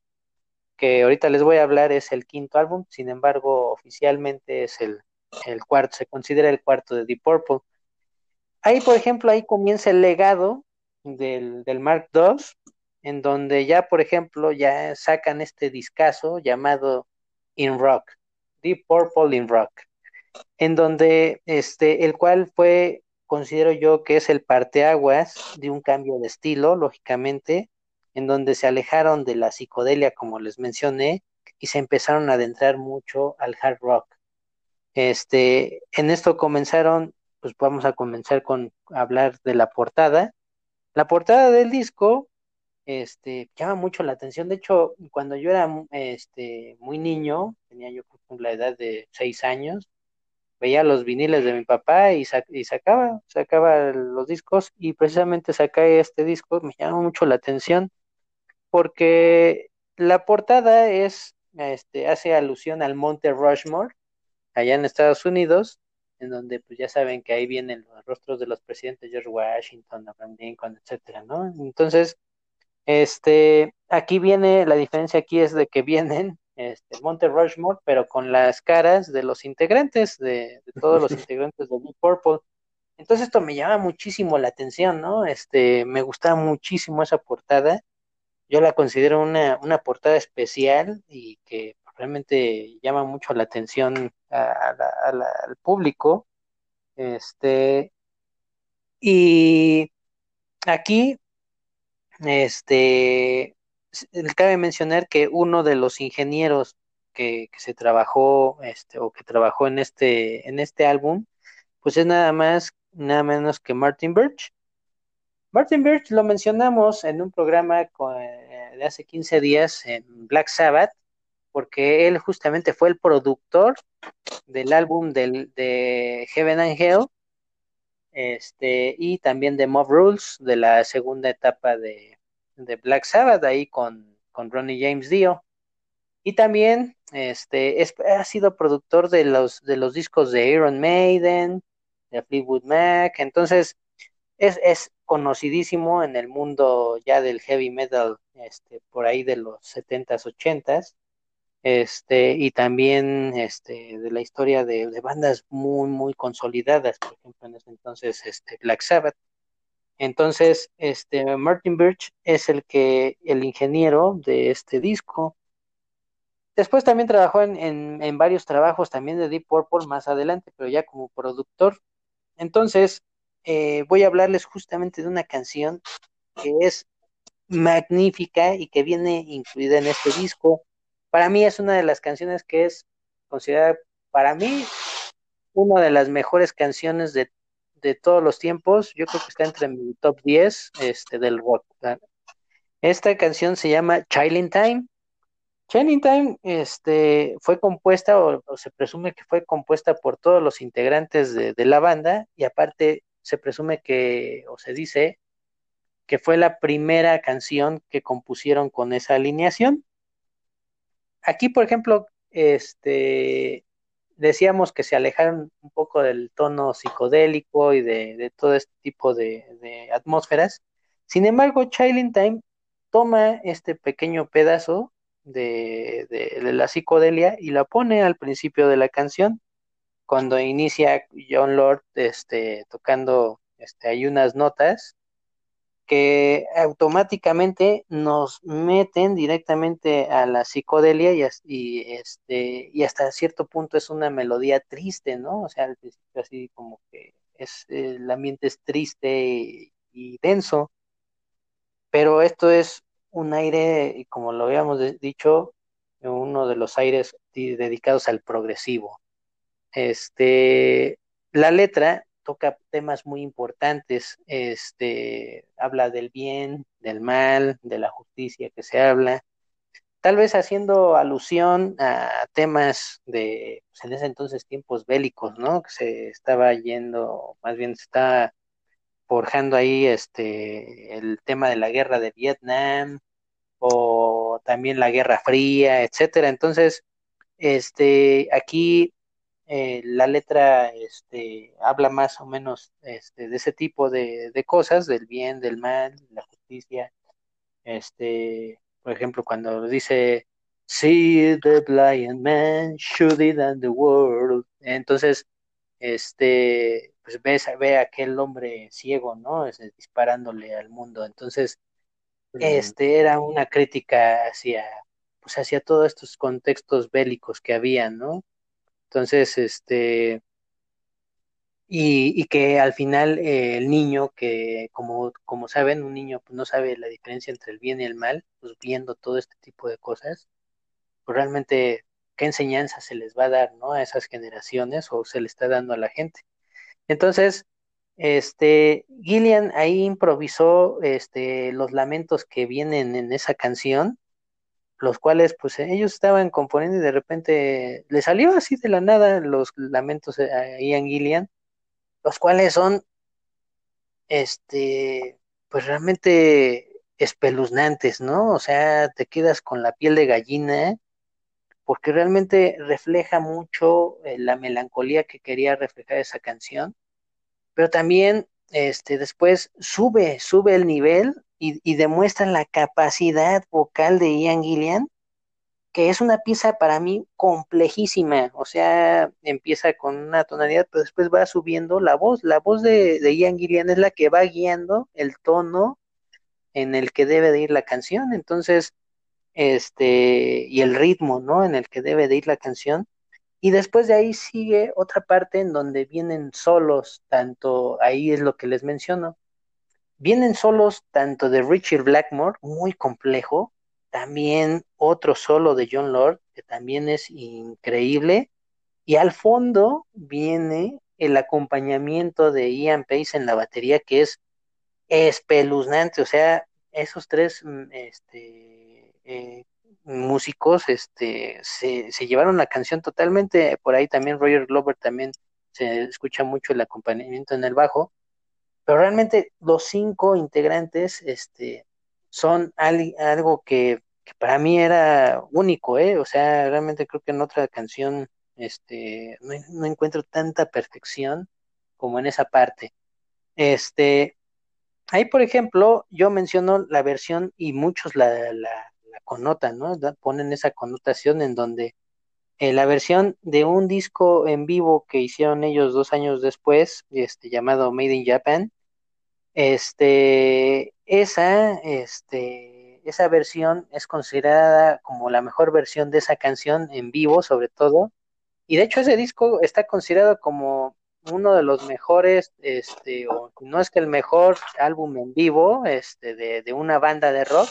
que ahorita les voy a hablar es el quinto álbum, sin embargo, oficialmente es el, el cuarto, se considera el cuarto de Deep Purple. Ahí, por ejemplo, ahí comienza el legado del, del Mark II, en donde ya, por ejemplo, ya sacan este discazo llamado In Rock, Deep Purple in Rock, en donde este, el cual fue, considero yo que es el parteaguas de un cambio de estilo, lógicamente, en donde se alejaron de la psicodelia, como les mencioné, y se empezaron a adentrar mucho al hard rock. Este, en esto comenzaron, pues vamos a comenzar con hablar de la portada. La portada del disco, este, llama mucho la atención. De hecho, cuando yo era este, muy niño, tenía yo la edad de seis años, veía los viniles de mi papá y, y sacaba, sacaba los discos y precisamente saqué este disco, me llamó mucho la atención porque la portada es, este, hace alusión al Monte Rushmore, allá en Estados Unidos, en donde pues ya saben que ahí vienen los rostros de los presidentes George Washington, Abraham Lincoln, etcétera, ¿no? Entonces, este, aquí viene, la diferencia aquí es de que vienen este, Monte Rushmore, pero con las caras de los integrantes, de, de todos los integrantes de Deep Purple. Entonces esto me llama muchísimo la atención, ¿no? Este, me gustaba muchísimo esa portada yo la considero una, una portada especial y que realmente llama mucho la atención al público. Este, y aquí, este, cabe mencionar que uno de los ingenieros que, que, se trabajó, este, o que trabajó en este, en este álbum, pues es nada más, nada menos que Martin Birch, Martin Birch lo mencionamos en un programa eh, de hace 15 días en Black Sabbath, porque él justamente fue el productor del álbum de Heaven and Hell, este, y también de Mob Rules, de la segunda etapa de, Black Sabbath, ahí con, con, Ronnie James Dio. Y también este, ha sido productor de los, de los discos de Iron Maiden, de Fleetwood Mac, entonces es, es conocidísimo en el mundo ya del heavy metal, este, por ahí de los 70s, 80s, este, y también este, de la historia de, bandas muy, muy consolidadas, por ejemplo, en ese entonces este, Black Sabbath. Entonces, este, Martin Birch es el que, el ingeniero de este disco. Después también trabajó en, en, en varios trabajos también de Deep Purple más adelante, pero ya como productor. Entonces, eh, voy a hablarles justamente de una canción que es magnífica y que viene incluida en este disco. Para mí es una de las canciones que es considerada, para mí, una de las mejores canciones de, todos los tiempos. Yo creo que está entre mi top 10 este, del rock. Esta canción se llama Child Time. Child Time este, fue compuesta, o, se presume que fue compuesta por todos los integrantes de, de la banda, y aparte se presume que, o se dice, que fue la primera canción que compusieron con esa alineación. Aquí, por ejemplo, este, decíamos que se alejaron un poco del tono psicodélico y de, todo este tipo de, atmósferas. Sin embargo, Child in Time toma este pequeño pedazo de, de, la psicodelia y la pone al principio de la canción cuando inicia John Lord este, tocando este, hay unas notas que automáticamente nos meten directamente a la psicodelia y, y, este, y hasta cierto punto es una melodía triste, ¿no? O sea, así como que es, el ambiente es triste y, denso, pero esto es un aire, como lo habíamos dicho, uno de los aires dedicados al progresivo. Este, la letra toca temas muy importantes, este, habla del bien, del mal, de la justicia que se habla, tal vez haciendo alusión a temas de, pues, en ese entonces, tiempos bélicos, ¿no? Que se estaba yendo, más bien se está forjando ahí este, el tema de la guerra de Vietnam o también la Guerra Fría, etcétera. Entonces, este, aquí eh, la letra este, habla más o menos este, de ese tipo de, de cosas, del bien, del mal, la justicia. Este, por ejemplo, cuando dice See the blind man shooting at the world. Entonces, este, pues ves, ve a aquel hombre ciego, ¿no? Disparándole al mundo. Entonces, este era una crítica hacia, pues hacia todos estos contextos bélicos que había, ¿no? Entonces, este, y, y que al final eh, el niño, que como, como saben, un niño pues, no sabe la diferencia entre el bien y el mal, pues viendo todo este tipo de cosas, pues realmente qué enseñanza se les va a dar, ¿no? A esas generaciones o se le está dando a la gente. Entonces, este, Gillian ahí improvisó este, los lamentos que vienen en esa canción, los cuales pues ellos estaban componiendo y de repente le salió así de la nada los lamentos a Ian Gillian, los cuales son, este, pues realmente espeluznantes, ¿no? O sea, te quedas con la piel de gallina porque realmente refleja mucho eh, la melancolía que quería reflejar esa canción pero también este, después sube, sube el nivel y, y demuestra la capacidad vocal de Ian Gillian, que es una pieza para mí complejísima, o sea, empieza con una tonalidad, pero después va subiendo la voz, la voz de, de Ian Gillian es la que va guiando el tono en el que debe de ir la canción, entonces, este, y el ritmo, ¿no? En el que debe de ir la canción, y después de ahí sigue otra parte en donde vienen solos, tanto, ahí es lo que les menciono, vienen solos tanto de Richard Blackmore, muy complejo, también otro solo de John Lord, que también es increíble, y al fondo viene el acompañamiento de Ian Pace en la batería, que es espeluznante, o sea, esos tres mm, este, eh, músicos este, se, se, llevaron la canción totalmente, por ahí también Roger Glover también se escucha mucho el acompañamiento en el bajo, pero realmente los cinco integrantes este, son al, algo que, para mí era único, ¿eh? o sea, realmente creo que en otra canción este, no, no encuentro tanta perfección como en esa parte. Este, ahí, por ejemplo, yo menciono la versión y muchos la, la connotan, ¿no? Ponen esa connotación en donde eh, la versión de un disco en vivo que hicieron ellos dos años después, este, llamado Made in Japan, este, esa, este, esa versión es considerada como la mejor versión de esa canción en vivo, sobre todo, y de hecho ese disco está considerado como uno de los mejores, este, o no es que el mejor álbum en vivo, este, de, de una banda de rock,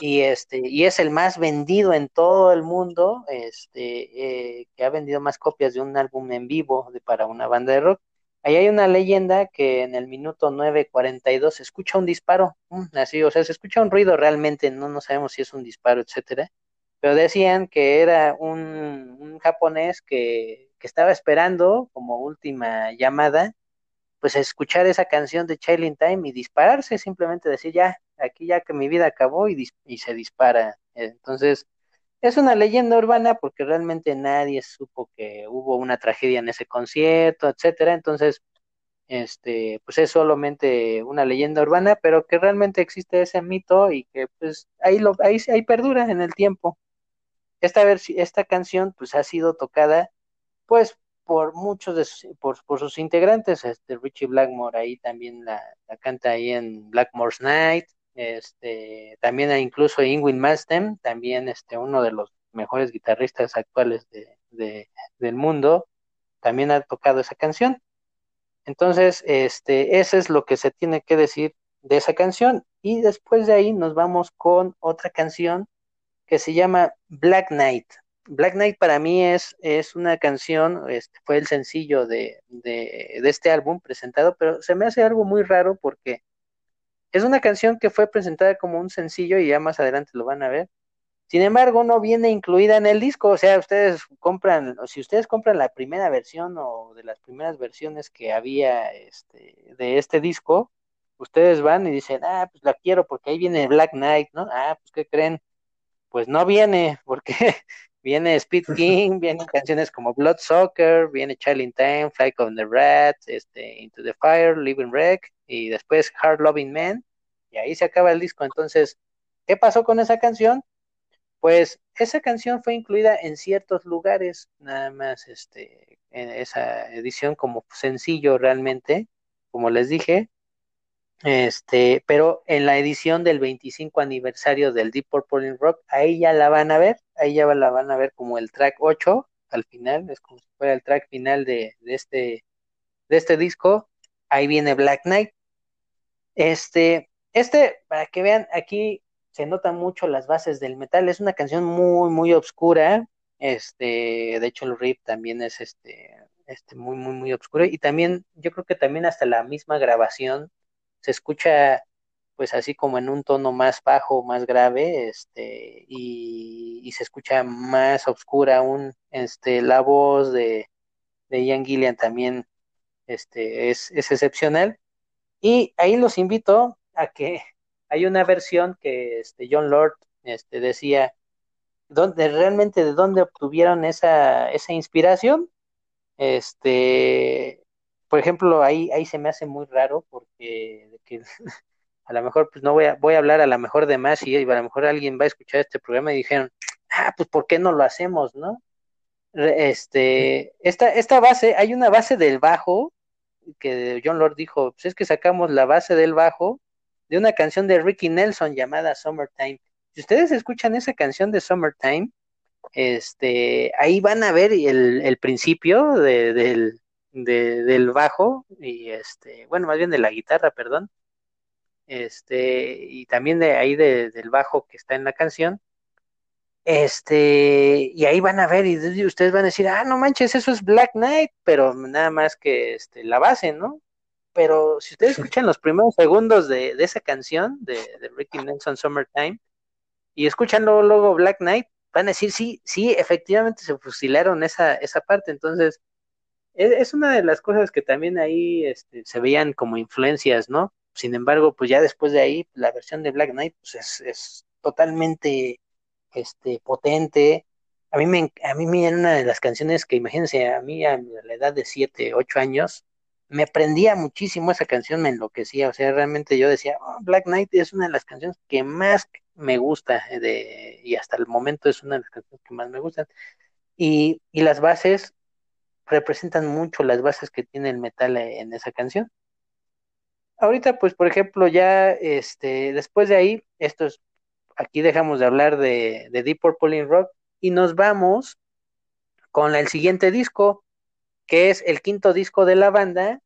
y este y es el más vendido en todo el mundo este eh, que ha vendido más copias de un álbum en vivo de, para una banda de rock ahí hay una leyenda que en el minuto 9.42 se escucha un disparo así o sea se escucha un ruido realmente no no sabemos si es un disparo etcétera pero decían que era un, un japonés que, estaba esperando como última llamada pues escuchar esa canción de Child in Time y dispararse, simplemente decir ya, aquí ya que mi vida acabó y se dispara. Entonces, es una leyenda urbana porque realmente nadie supo que hubo una tragedia en ese concierto, etcétera. Entonces, este, pues es solamente una leyenda urbana, pero que realmente existe ese mito y que pues ahí lo, ahí, ahí perdura en el tiempo. Esta, esta canción pues ha sido tocada pues por muchos de sus, por, por, sus integrantes, este Richie Blackmore ahí también la, la, canta ahí en Blackmore's Night, este también incluso Ingrid Malmsteen, también este uno de los mejores guitarristas actuales de, de, del mundo, también ha tocado esa canción. Entonces, este, ese es lo que se tiene que decir de esa canción. Y después de ahí nos vamos con otra canción que se llama Black Knight. Black Knight para mí es, es una canción, este, fue el sencillo de, de, este álbum presentado, pero se me hace algo muy raro porque es una canción que fue presentada como un sencillo y ya más adelante lo van a ver. Sin embargo, no viene incluida en el disco, o sea, ustedes compran, o si ustedes compran la primera versión o de las primeras versiones que había este, de este disco, ustedes van y dicen, ah, pues la quiero porque ahí viene Black Knight, ¿no? Ah, pues ¿qué creen? Pues no viene, porque Viene Speed King, vienen canciones como Blood Soccer, viene Child Time, Flight of the Rat, este, Into the Fire, Living Wreck, y después Hard Loving Man, y ahí se acaba el disco. Entonces, ¿qué pasó con esa canción? Pues esa canción fue incluida en ciertos lugares, nada más este, en esa edición como sencillo realmente, como les dije, este, pero en la edición del 25 aniversario del Deep Purple in Rock, ahí ya la van a ver, ahí ya la van a ver como el track 8 al final, es como si fuera el track final de, de este, de este disco. Ahí viene Black Knight. Este, este, para que vean, aquí se notan mucho las bases del metal. Es una canción muy, muy oscura. Este, de hecho, el riff también es este, este, muy, muy, muy oscuro. Y también, yo creo que también hasta la misma grabación se escucha pues así como en un tono más bajo, más grave, este, y, se escucha más oscura aún, este, la voz de, de Ian Gillian también, este, es, es excepcional, y ahí los invito a que hay una versión que este, John Lord este, decía, ¿dónde, realmente de dónde obtuvieron esa, esa inspiración, este, por ejemplo, ahí, ahí se me hace muy raro porque a lo mejor pues no voy a, voy a hablar a lo mejor de más y a lo mejor alguien va a escuchar este programa y dijeron, ah, pues ¿por qué no lo hacemos, no? Este, esta, esta base, hay una base del bajo que John Lord dijo, pues es que sacamos la base del bajo de una canción de Ricky Nelson llamada Summertime. Si ustedes escuchan esa canción de Summertime, este, ahí van a ver el, el principio de, del, de, del bajo y este, bueno, más bien de la guitarra, perdón, este, y también de ahí del bajo que está en la canción, este, y ahí van a ver y ustedes van a decir, ah, no manches, eso es Black Knight, pero nada más que este, la base, ¿no? Pero si ustedes escuchan los primeros segundos de, esa canción de, de, Ricky Nelson Summertime y escuchan luego, luego Black Knight, van a decir, sí, sí, efectivamente se fusilaron esa, esa parte, entonces es, una de las cosas que también ahí este, se veían como influencias, ¿no? Sin embargo, pues ya después de ahí, la versión de Black Knight pues es, es totalmente este, potente. A mí, me, a mí me era una de las canciones que, imagínense, a mí a la edad de 7, 8 años, me prendía muchísimo esa canción, me enloquecía. O sea, realmente yo decía, oh, Black Knight es una de las canciones que más me gusta de, y hasta el momento es una de las canciones que más me gustan. Y, y las bases representan mucho las bases que tiene el metal en esa canción. Ahorita, pues, por ejemplo, ya este, después de ahí, esto es, aquí dejamos de hablar de, Deep Purple in Rock y nos vamos con el siguiente disco, que es el quinto disco de la banda,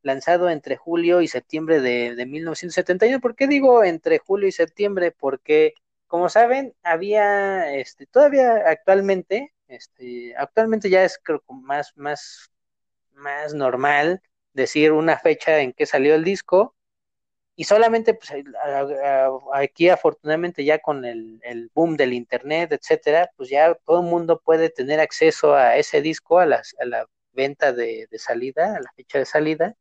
lanzado entre julio y septiembre de, de 1971. ¿Por qué digo entre julio y septiembre? Porque, como saben, había, este, todavía actualmente, este, actualmente ya es creo más, más, más normal decir una fecha en que salió el disco y solamente pues aquí afortunadamente ya con el, boom del internet etcétera pues ya todo el mundo puede tener acceso a ese disco a la venta de, de, salida a la fecha de salida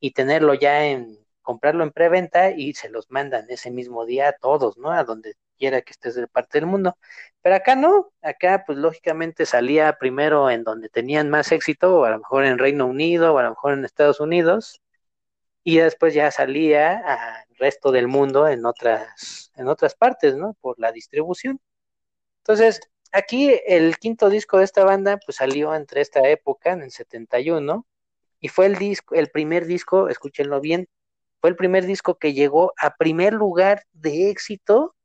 y tenerlo ya en comprarlo en preventa y se los mandan ese mismo día a todos no a donde quiera que estés de parte del mundo. Pero acá no, acá pues lógicamente salía primero en donde tenían más éxito, o a lo mejor en Reino Unido, o a lo mejor en Estados Unidos, y después ya salía al resto del mundo en otras, en otras partes, ¿no? Por la distribución. Entonces, aquí el quinto disco de esta banda pues salió entre esta época, en el 71, y fue el disco, el primer disco, escúchenlo bien, fue el primer disco que llegó a primer lugar de éxito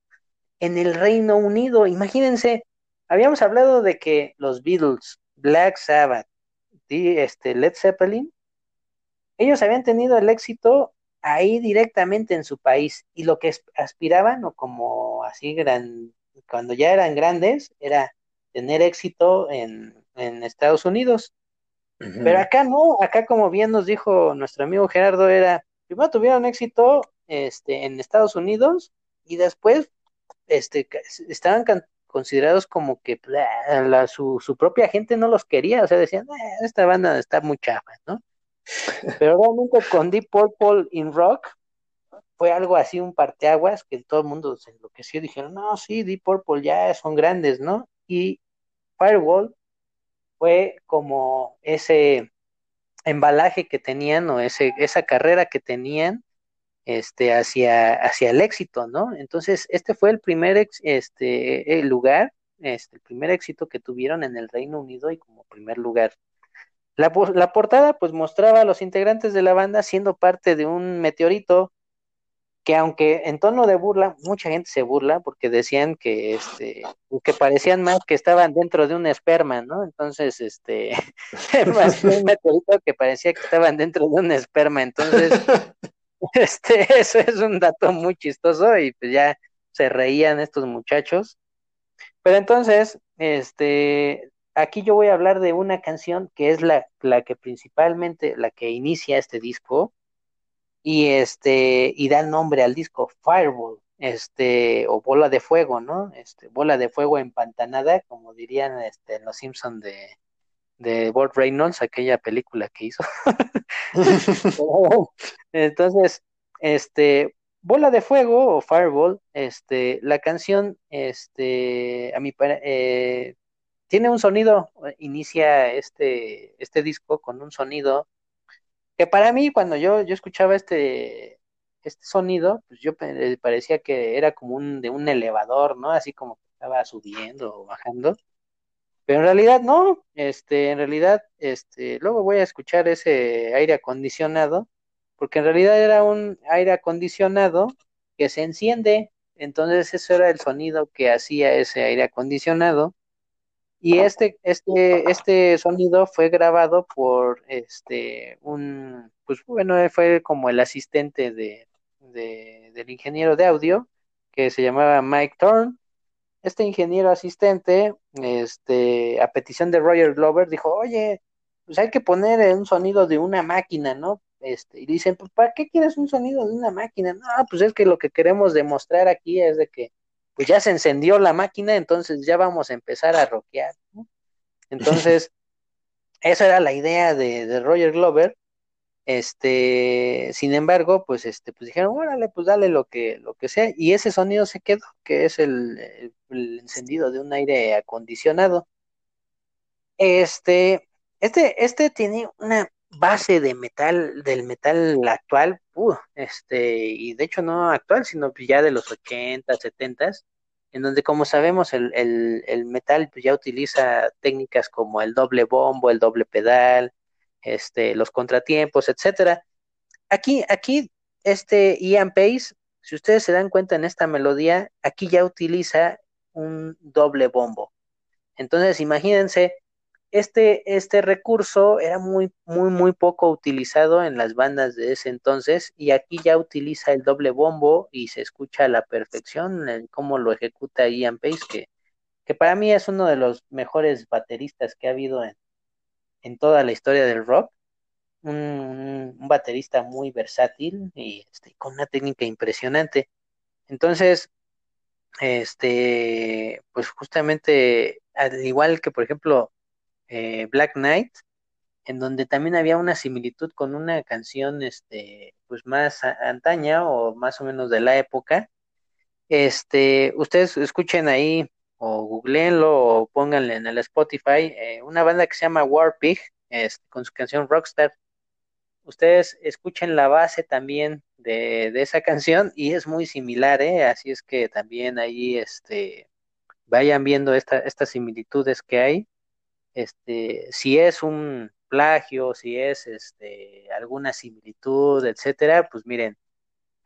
en el Reino Unido. Imagínense, habíamos hablado de que los Beatles, Black Sabbath, este, Led Zeppelin, ellos habían tenido el éxito ahí directamente en su país y lo que aspiraban o como así gran cuando ya eran grandes era tener éxito en, en Estados Unidos pero acá no acá como bien nos dijo nuestro amigo Gerardo era primero tuvieron éxito este en Estados Unidos y después este, estaban considerados como que su, propia gente no los quería, o sea, decían, eh, esta banda está muy chafa, ¿no? Pero realmente con Deep Purple in Rock fue algo así, un parteaguas, que todo el mundo se enloqueció dijeron, no, sí, Deep Purple ya son grandes, ¿no? Y Firewall fue como ese embalaje que tenían o ese, esa carrera que tenían este, hacia, hacia el éxito, ¿no? Entonces, este fue el primer este, el lugar, este, el primer éxito que tuvieron en el Reino Unido y como primer lugar. La, la portada pues mostraba a los integrantes de la banda siendo parte de un meteorito que aunque en tono de burla, mucha gente se burla porque decían que este que parecían más que estaban dentro de un esperma, ¿no? Entonces, este más un meteorito que parecía que estaban dentro de un esperma, entonces este eso es un dato muy chistoso y pues ya se reían estos muchachos. Pero entonces, este aquí yo voy a hablar de una canción que es la, la que principalmente la que inicia este disco y este y da nombre al disco Fireball este o bola de fuego no este bola de fuego empantanada como dirían este los Simpson de de Bob Reynolds aquella película que hizo entonces este bola de fuego o Fireball este la canción este a mi eh, tiene un sonido inicia este este disco con un sonido que para mí cuando yo, yo escuchaba este, este sonido, pues yo parecía que era como un de un elevador, ¿no? Así como que estaba subiendo o bajando. Pero en realidad no, este, en realidad, este, luego voy a escuchar ese aire acondicionado, porque en realidad era un aire acondicionado que se enciende, entonces ese era el sonido que hacía ese aire acondicionado y este, este, este sonido fue grabado por este un, pues bueno, fue como el asistente de, del ingeniero de audio, que se llamaba Mike Thorne. Este ingeniero asistente, este, a petición de Roger Glover, dijo, oye, pues hay que poner un sonido de una máquina, ¿no? Este, y dicen, pues, ¿para qué quieres un sonido de una máquina? No, pues es que lo que queremos demostrar aquí es de que pues ya se encendió la máquina, entonces ya vamos a empezar a rockear. Entonces, esa era la idea de, Roger Glover. Este, sin embargo, pues este, pues dijeron, órale, pues dale lo que, lo que sea, y ese sonido se quedó, que es el, encendido de un aire acondicionado. Este, este, este tiene una base de metal, del metal actual, uh, este, y de hecho no actual, sino ya de los 80, 70, en donde como sabemos el, el, metal pues, ya utiliza técnicas como el doble bombo, el doble pedal, este, los contratiempos, etcétera. Aquí, aquí, este Ian Pace, si ustedes se dan cuenta en esta melodía, aquí ya utiliza un doble bombo. Entonces, imagínense este, este recurso era muy, muy, muy poco utilizado en las bandas de ese entonces y aquí ya utiliza el doble bombo y se escucha a la perfección en cómo lo ejecuta Ian Pace, que, que para mí es uno de los mejores bateristas que ha habido en, en toda la historia del rock. Un, baterista muy versátil y este, con una técnica impresionante. Entonces, este, pues justamente, al igual que por ejemplo eh, Black Knight, en donde también había una similitud con una canción, este, pues más antaña o más o menos de la época. Este, ustedes escuchen ahí o googleenlo o pónganle en el Spotify eh, una banda que se llama Warpig, este, con su canción Rockstar. Ustedes escuchen la base también de, de esa canción y es muy similar, ¿eh? así es que también ahí este, vayan viendo esta, estas similitudes que hay este, si es un plagio, si es este, alguna similitud, etcétera, pues miren,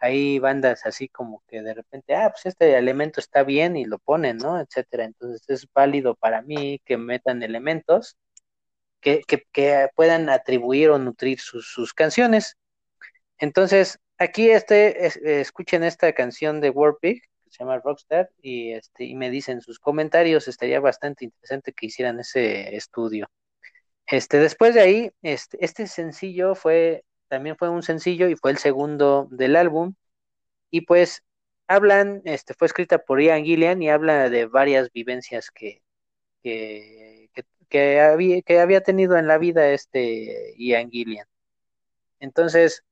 hay bandas así como que de repente, ah, pues este elemento está bien y lo ponen, ¿no? Etcétera. Entonces es válido para mí que metan elementos que, que, que puedan atribuir o nutrir sus, sus canciones. Entonces, aquí este, escuchen esta canción de Warpig, se llama Rockstar y este y me dicen sus comentarios estaría bastante interesante que hicieran ese estudio este después de ahí este este sencillo fue también fue un sencillo y fue el segundo del álbum y pues hablan este fue escrita por Ian Gillian y habla de varias vivencias que que, que, había, que había tenido en la vida este Ian Gillian entonces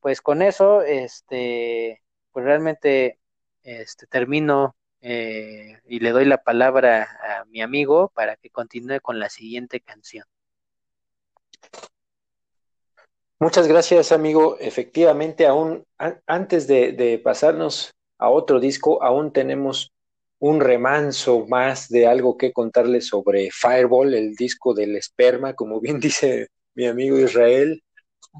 pues con eso este pues realmente este, termino eh, y le doy la palabra a mi amigo para que continúe con la siguiente canción. Muchas gracias, amigo. Efectivamente, aún antes de, pasarnos a otro disco, aún tenemos un remanso más de algo que contarles sobre Fireball, el disco del esperma, como bien dice mi amigo Israel.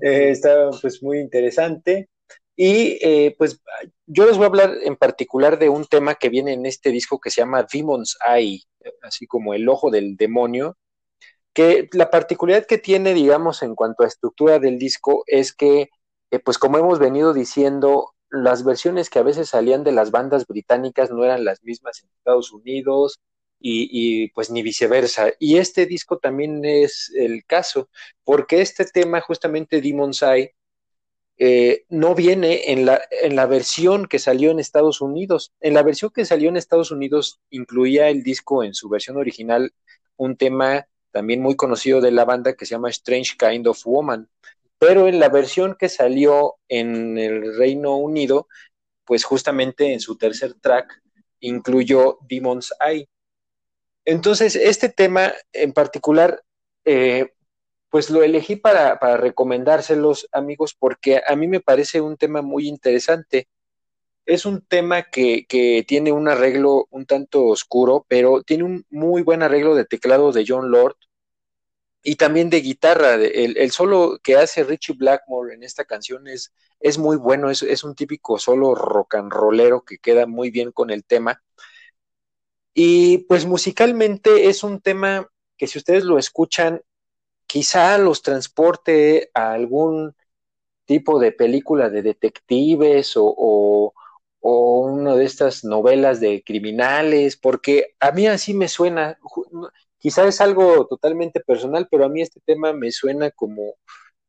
Eh, está pues muy interesante. Y eh, pues yo les voy a hablar en particular de un tema que viene en este disco que se llama Demon's Eye, así como el ojo del demonio, que la particularidad que tiene, digamos, en cuanto a estructura del disco es que, eh, pues como hemos venido diciendo, las versiones que a veces salían de las bandas británicas no eran las mismas en Estados Unidos y, pues ni viceversa. Y este disco también es el caso, porque este tema, justamente Demon's Eye, eh, no viene en la, en la versión que salió en Estados Unidos. En la versión que salió en Estados Unidos incluía el disco en su versión original un tema también muy conocido de la banda que se llama Strange Kind of Woman. Pero en la versión que salió en el Reino Unido, pues justamente en su tercer track incluyó Demon's Eye. Entonces, este tema en particular, eh, pues lo elegí para, para recomendárselos, amigos, porque a mí me parece un tema muy interesante. Es un tema que, que, tiene un arreglo un tanto oscuro, pero tiene un muy buen arreglo de teclado de John Lord y también de guitarra. El, el solo que hace Richie Blackmore en esta canción es, es muy bueno, es, es, un típico solo rock and rollero que queda muy bien con el tema. Y pues musicalmente es un tema que si ustedes lo escuchan, quizá los transporte a algún tipo de película de detectives o, o, o una de estas novelas de criminales, porque a mí así me suena, quizá es algo totalmente personal, pero a mí este tema me suena como,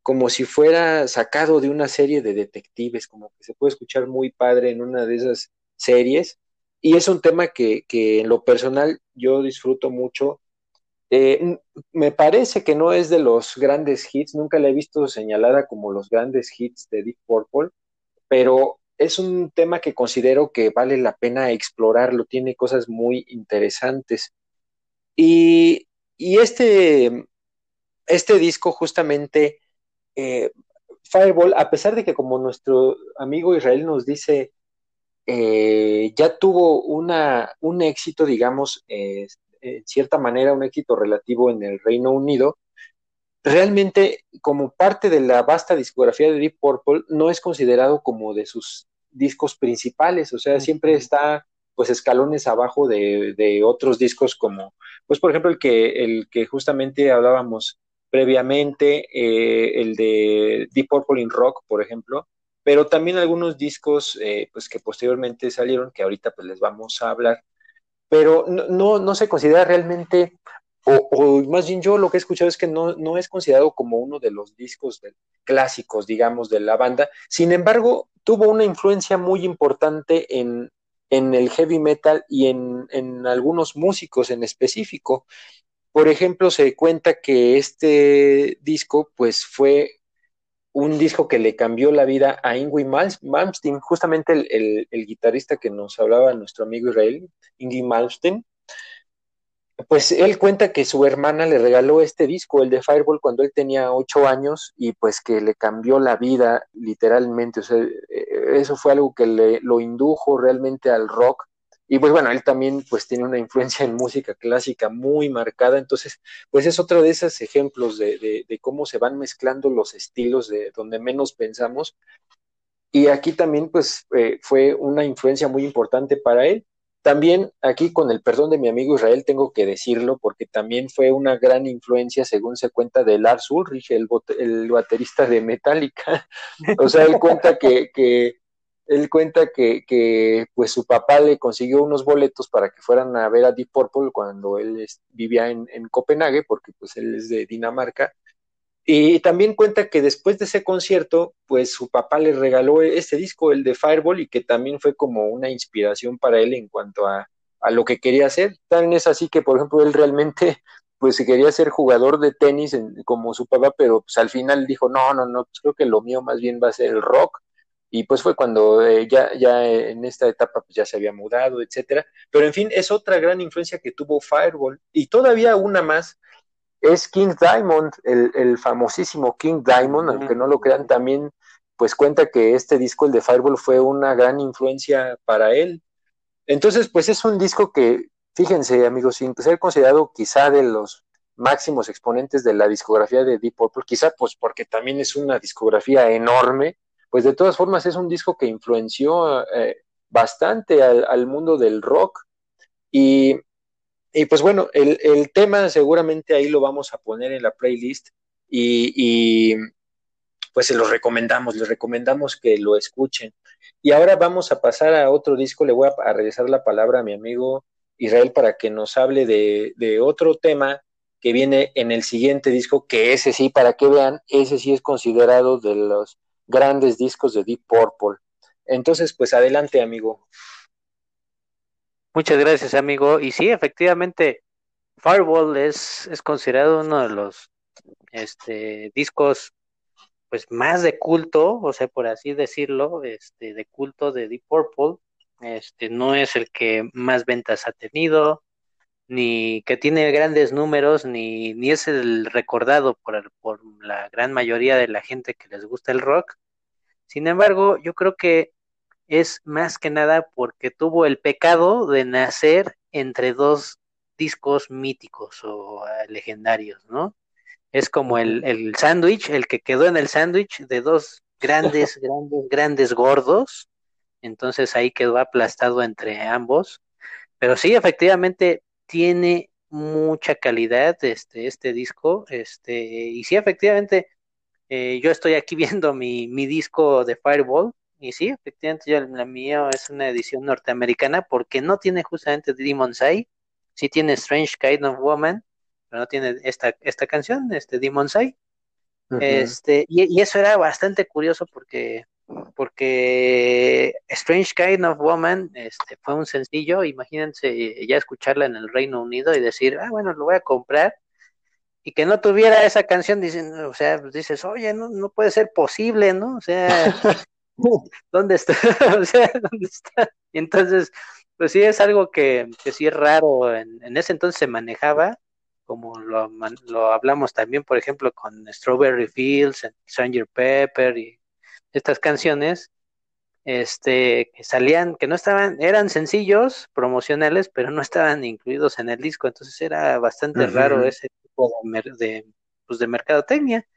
como si fuera sacado de una serie de detectives, como que se puede escuchar muy padre en una de esas series. Y es un tema que, en lo personal yo disfruto mucho. Eh, me parece que no es de los grandes hits, nunca la he visto señalada como los grandes hits de Deep Purple, pero es un tema que considero que vale la pena explorarlo, tiene cosas muy interesantes. Y, y este, este disco justamente, eh, Fireball, a pesar de que como nuestro amigo Israel nos dice, eh, ya tuvo una, un éxito, digamos, eh, en cierta manera, un éxito relativo en el Reino Unido, realmente como parte de la vasta discografía de Deep Purple, no es considerado como de sus discos principales, o sea, siempre está pues escalones abajo de, de, otros discos como, pues por ejemplo el que, el que justamente hablábamos previamente, eh, el de Deep Purple in Rock, por ejemplo, pero también algunos discos eh, pues que posteriormente salieron, que ahorita pues les vamos a hablar, pero no, no, no se considera realmente, o, más bien yo lo que he escuchado es que no, no es considerado como uno de los discos clásicos, digamos, de la banda, sin embargo, tuvo una influencia muy importante en, en el heavy metal y en, en, algunos músicos en específico. Por ejemplo, se cuenta que este disco pues fue un disco que le cambió la vida a Ingrid Malmsteen, justamente el, el, el, guitarrista que nos hablaba nuestro amigo Israel, Ingrid Malmsteen, pues él cuenta que su hermana le regaló este disco, el de Fireball, cuando él tenía ocho años y pues que le cambió la vida literalmente. O sea, eh, eso fue algo que le, lo indujo realmente al rock. Y pues bueno, él también pues tiene una influencia en música clásica muy marcada. Entonces, pues es otro de esos ejemplos de, de, de cómo se van mezclando los estilos de donde menos pensamos. Y aquí también pues eh, fue una influencia muy importante para él también aquí, con el perdón de mi amigo Israel, tengo que decirlo, porque también fue una gran influencia, según se cuenta, de Lars Ulrich, el, el baterista de Metallica. o sea, él cuenta que, que él cuenta que, pues su papá le consiguió unos boletos para que fueran a ver a Deep Purple cuando él vivía en, en Copenhague, porque pues él es de Dinamarca, y también cuenta que después de ese concierto, pues su papá le regaló este disco, el de Fireball, y que también fue como una inspiración para él en cuanto a, a lo que quería hacer. Tan es así que, por ejemplo, él realmente pues quería ser jugador de tenis en, como su papá, pero pues al final dijo, no, no, no, pues creo que lo mío más bien va a ser el rock. y pues fue cuando eh, ya, ya en esta etapa pues ya se había mudado, etcétera. Pero en fin, es otra gran influencia que tuvo Fireball. Y todavía una más es King Diamond, el, el famosísimo King Diamond, aunque no lo crean, también pues cuenta que este disco, el de Fireball, fue una gran influencia para él. Entonces, pues es un disco que, fíjense amigos, sin ser considerado quizá de los máximos exponentes de la discografía de Deep Purple, quizá pues porque también es una discografía enorme, pues de todas formas es un disco que influenció eh, bastante al, al, mundo del rock. Y, y pues bueno, el, el, tema seguramente ahí lo vamos a poner en la playlist y, y pues se los recomendamos, les recomendamos que lo escuchen. Y ahora vamos a pasar a otro disco, le voy a, a regresar la palabra a mi amigo Israel para que nos hable de, de otro tema que viene en el siguiente disco, que ese sí, para que vean, ese sí es considerado de los grandes discos de Deep Purple. Entonces, pues adelante, amigo. Muchas gracias, amigo. Y sí, efectivamente, Fireball es, es considerado uno de los este, discos pues más de culto, o sea, por así decirlo, este, de culto de Deep Purple. Este, no es el que más ventas ha tenido, ni que tiene grandes números, ni, ni es el recordado por, por la gran mayoría de la gente que les gusta el rock. Sin embargo, yo creo que es más que nada porque tuvo el pecado de nacer entre dos discos míticos o uh, legendarios, ¿no? Es como el, el sándwich, el que quedó en el sándwich de dos grandes, grandes, grandes gordos. Entonces ahí quedó aplastado entre ambos. Pero sí, efectivamente, tiene mucha calidad este, este disco, este, y sí, efectivamente, eh, yo estoy aquí viendo mi, mi, disco de Fireball, y sí, efectivamente, yo, la mía es una edición norteamericana porque no tiene justamente Demon's Eye, sí tiene Strange Kind of Woman, pero no tiene esta, esta canción, este Demon's Eye. Uh -huh. Este, y, y, eso era bastante curioso porque porque Strange Kind of Woman este, fue un sencillo, imagínense ya escucharla en el Reino Unido y decir, ah, bueno, lo voy a comprar, y que no tuviera esa canción, dicen, o sea, pues dices, oye, no, no puede ser posible, ¿no? O sea, ¿dónde está? o sea, ¿dónde está? Y entonces, pues sí es algo que, que sí es raro, en, en ese entonces se manejaba, como lo, lo hablamos también, por ejemplo, con Strawberry Fields, Stranger Pepper y estas canciones este que salían que no estaban eran sencillos promocionales pero no estaban incluidos en el disco entonces era bastante uh -huh. raro ese tipo de, de, pues de mercadotecnia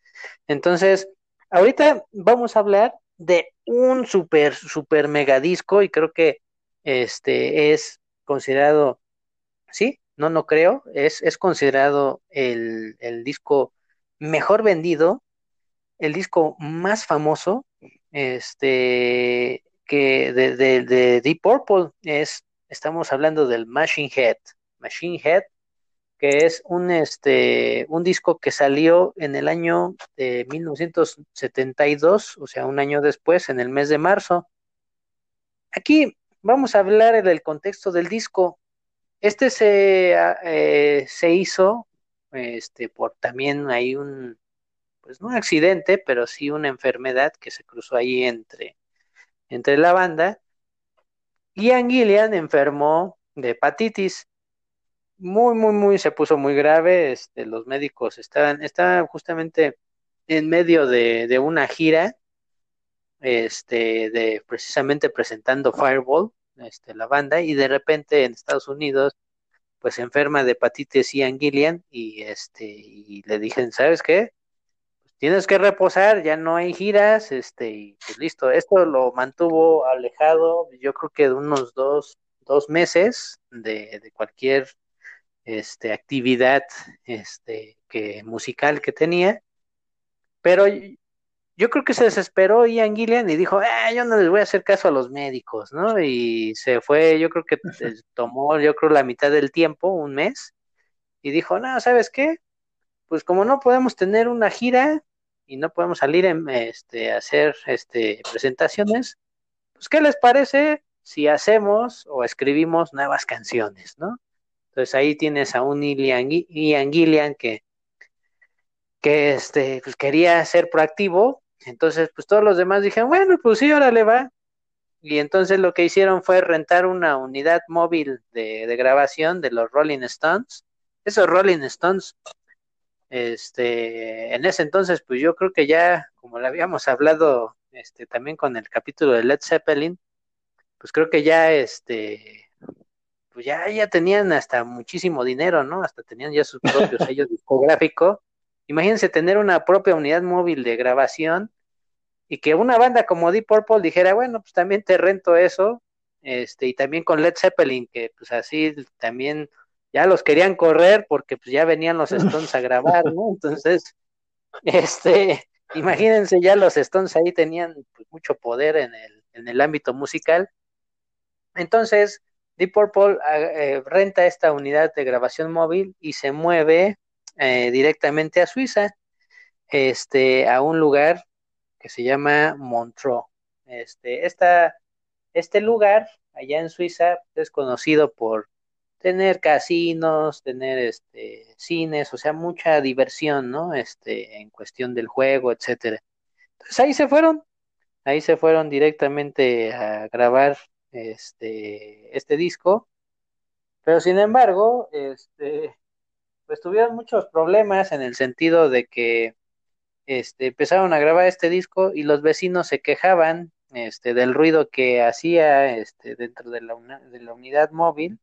entonces ahorita vamos a hablar de un super super mega disco y creo que este es considerado sí no no creo es es considerado el, el disco mejor vendido el disco más famoso este que de, de, de, Deep Purple es estamos hablando del Machine Head Machine Head que es un este un disco que salió en el año de 1972 o sea un año después en el mes de marzo aquí vamos a hablar del contexto del disco este se eh, se hizo este por también hay un pues no un accidente, pero sí una enfermedad que se cruzó ahí entre, entre la banda. Ian Gillian enfermó de hepatitis. Muy, muy, muy, se puso muy grave. Este, los médicos estaban, estaban justamente en medio de, de una gira, este, de precisamente presentando Fireball, este, la banda, y de repente en Estados Unidos, pues se enferma de hepatitis Ian Gillian, y este, y le dijeron, ¿sabes qué? tienes que reposar, ya no hay giras, este, y pues listo, esto lo mantuvo alejado, yo creo que de unos dos, dos meses de, de cualquier este, actividad este, que, musical que tenía, pero yo creo que se desesperó Ian Gillian y dijo, ah, yo no les voy a hacer caso a los médicos, ¿no? Y se fue, yo creo que tomó, yo creo, la mitad del tiempo, un mes, y dijo, no, ¿sabes qué? Pues como no podemos tener una gira, y no podemos salir en, este, a hacer este, presentaciones, pues ¿qué les parece si hacemos o escribimos nuevas canciones, ¿no? Entonces ahí tienes a un Ian, Ian Gillian que, que este, pues quería ser proactivo Entonces, pues todos los demás dijeron, bueno, pues sí, órale va. Y entonces lo que hicieron fue rentar una unidad móvil de, de grabación de los Rolling Stones. Esos Rolling Stones, este, en ese entonces, pues yo creo que ya, como lo habíamos hablado este, también con el capítulo de Led Zeppelin, pues creo que ya, este, pues ya, ya tenían hasta muchísimo dinero, ¿no? Hasta tenían ya sus propios sellos discográficos. Imagínense tener una propia unidad móvil de grabación y que una banda como Deep Purple dijera, bueno, pues también te rento eso, este, y también con Led Zeppelin, que pues así también ya los querían correr porque pues ya venían los Stones a grabar, ¿no? Entonces, este, imagínense ya los Stones ahí tenían pues, mucho poder en el, en el ámbito musical. Entonces, Deep Purple eh, renta esta unidad de grabación móvil y se mueve eh, directamente a Suiza, este, a un lugar que se llama Montreux. Este, este lugar, allá en Suiza, es conocido por tener casinos, tener este, cines, o sea, mucha diversión, ¿no? Este, en cuestión del juego, etcétera. Entonces ahí se fueron, ahí se fueron directamente a grabar este, este disco, pero sin embargo, este, pues tuvieron muchos problemas en el sentido de que este, empezaron a grabar este disco y los vecinos se quejaban este, del ruido que hacía este, dentro de la, de la unidad móvil.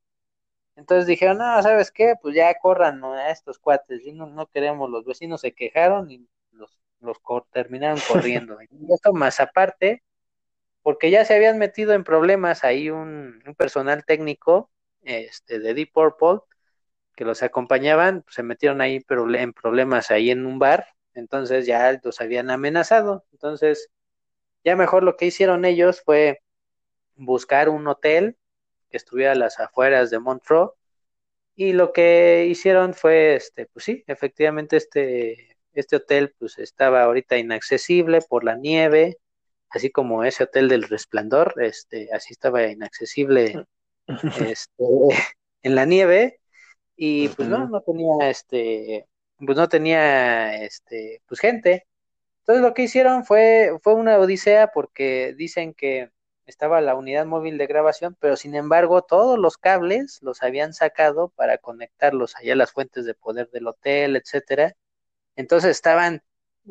Entonces dijeron, no, ¿sabes qué? Pues ya corran a estos cuates, y no, no queremos, los vecinos se quejaron y los, los terminaron corriendo. y esto más aparte, porque ya se habían metido en problemas ahí un, personal técnico este, de Deep Purple que los acompañaban, se metieron ahí en problemas ahí en un bar entonces ya los habían amenazado. Entonces, ya mejor lo que hicieron ellos fue buscar un hotel que estuviera a las afueras de Montreux y lo que hicieron fue, este, pues sí, efectivamente este, este hotel pues estaba ahorita inaccesible por la nieve, así como ese hotel del Resplandor, este, así estaba inaccesible este, en la nieve y pues no, no tenía este pues no tenía este pues gente. Entonces lo que hicieron fue fue una odisea porque dicen que estaba la unidad móvil de grabación, pero sin embargo todos los cables los habían sacado para conectarlos allá a las fuentes de poder del hotel, etcétera. Entonces estaban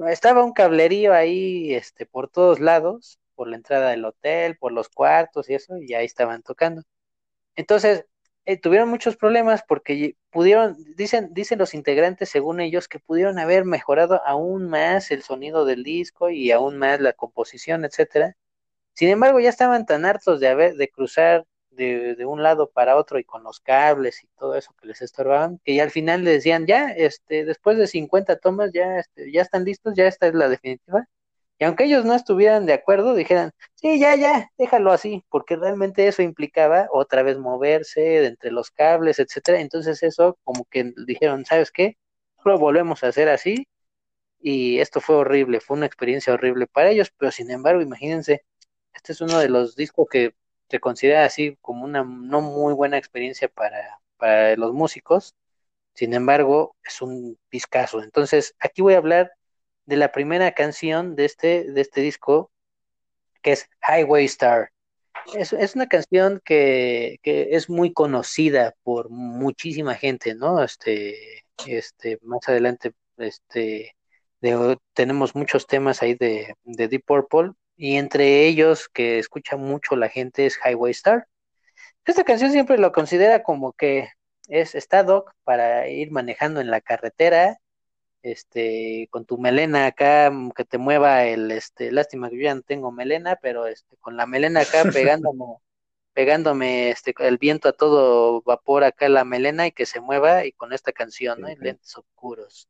estaba un cablerío ahí este por todos lados, por la entrada del hotel, por los cuartos y eso, y ahí estaban tocando. Entonces, eh, tuvieron muchos problemas porque pudieron, dicen, dicen los integrantes, según ellos, que pudieron haber mejorado aún más el sonido del disco y aún más la composición, etcétera. Sin embargo, ya estaban tan hartos de haber, de cruzar de, de, un lado para otro y con los cables y todo eso que les estorbaban, que ya al final les decían, ya, este, después de 50 tomas, ya, este, ya están listos, ya esta es la definitiva, y aunque ellos no estuvieran de acuerdo, dijeran, sí, ya, ya, déjalo así, porque realmente eso implicaba otra vez moverse de entre los cables, etcétera. Entonces eso como que dijeron, ¿sabes qué? Lo volvemos a hacer así. Y esto fue horrible, fue una experiencia horrible para ellos, pero sin embargo, imagínense, este es uno de los discos que se considera así como una no muy buena experiencia para, para los músicos. Sin embargo, es un discazo. Entonces, aquí voy a hablar de la primera canción de este, de este disco, que es Highway Star. Es, es una canción que, que, es muy conocida por muchísima gente, ¿no? Este, este, más adelante, este, de, tenemos muchos temas ahí de, de Deep Purple, y entre ellos que escucha mucho la gente es Highway Star. Esta canción siempre lo considera como que es está para ir manejando en la carretera este, con tu melena acá, mm, que te mueva el, este, lástima que yo ya no tengo melena, pero este, con la melena acá pegándome, pegándome este, el viento a todo vapor acá la melena y que se mueva y con esta canción, ¿no? Y lentes oscuros.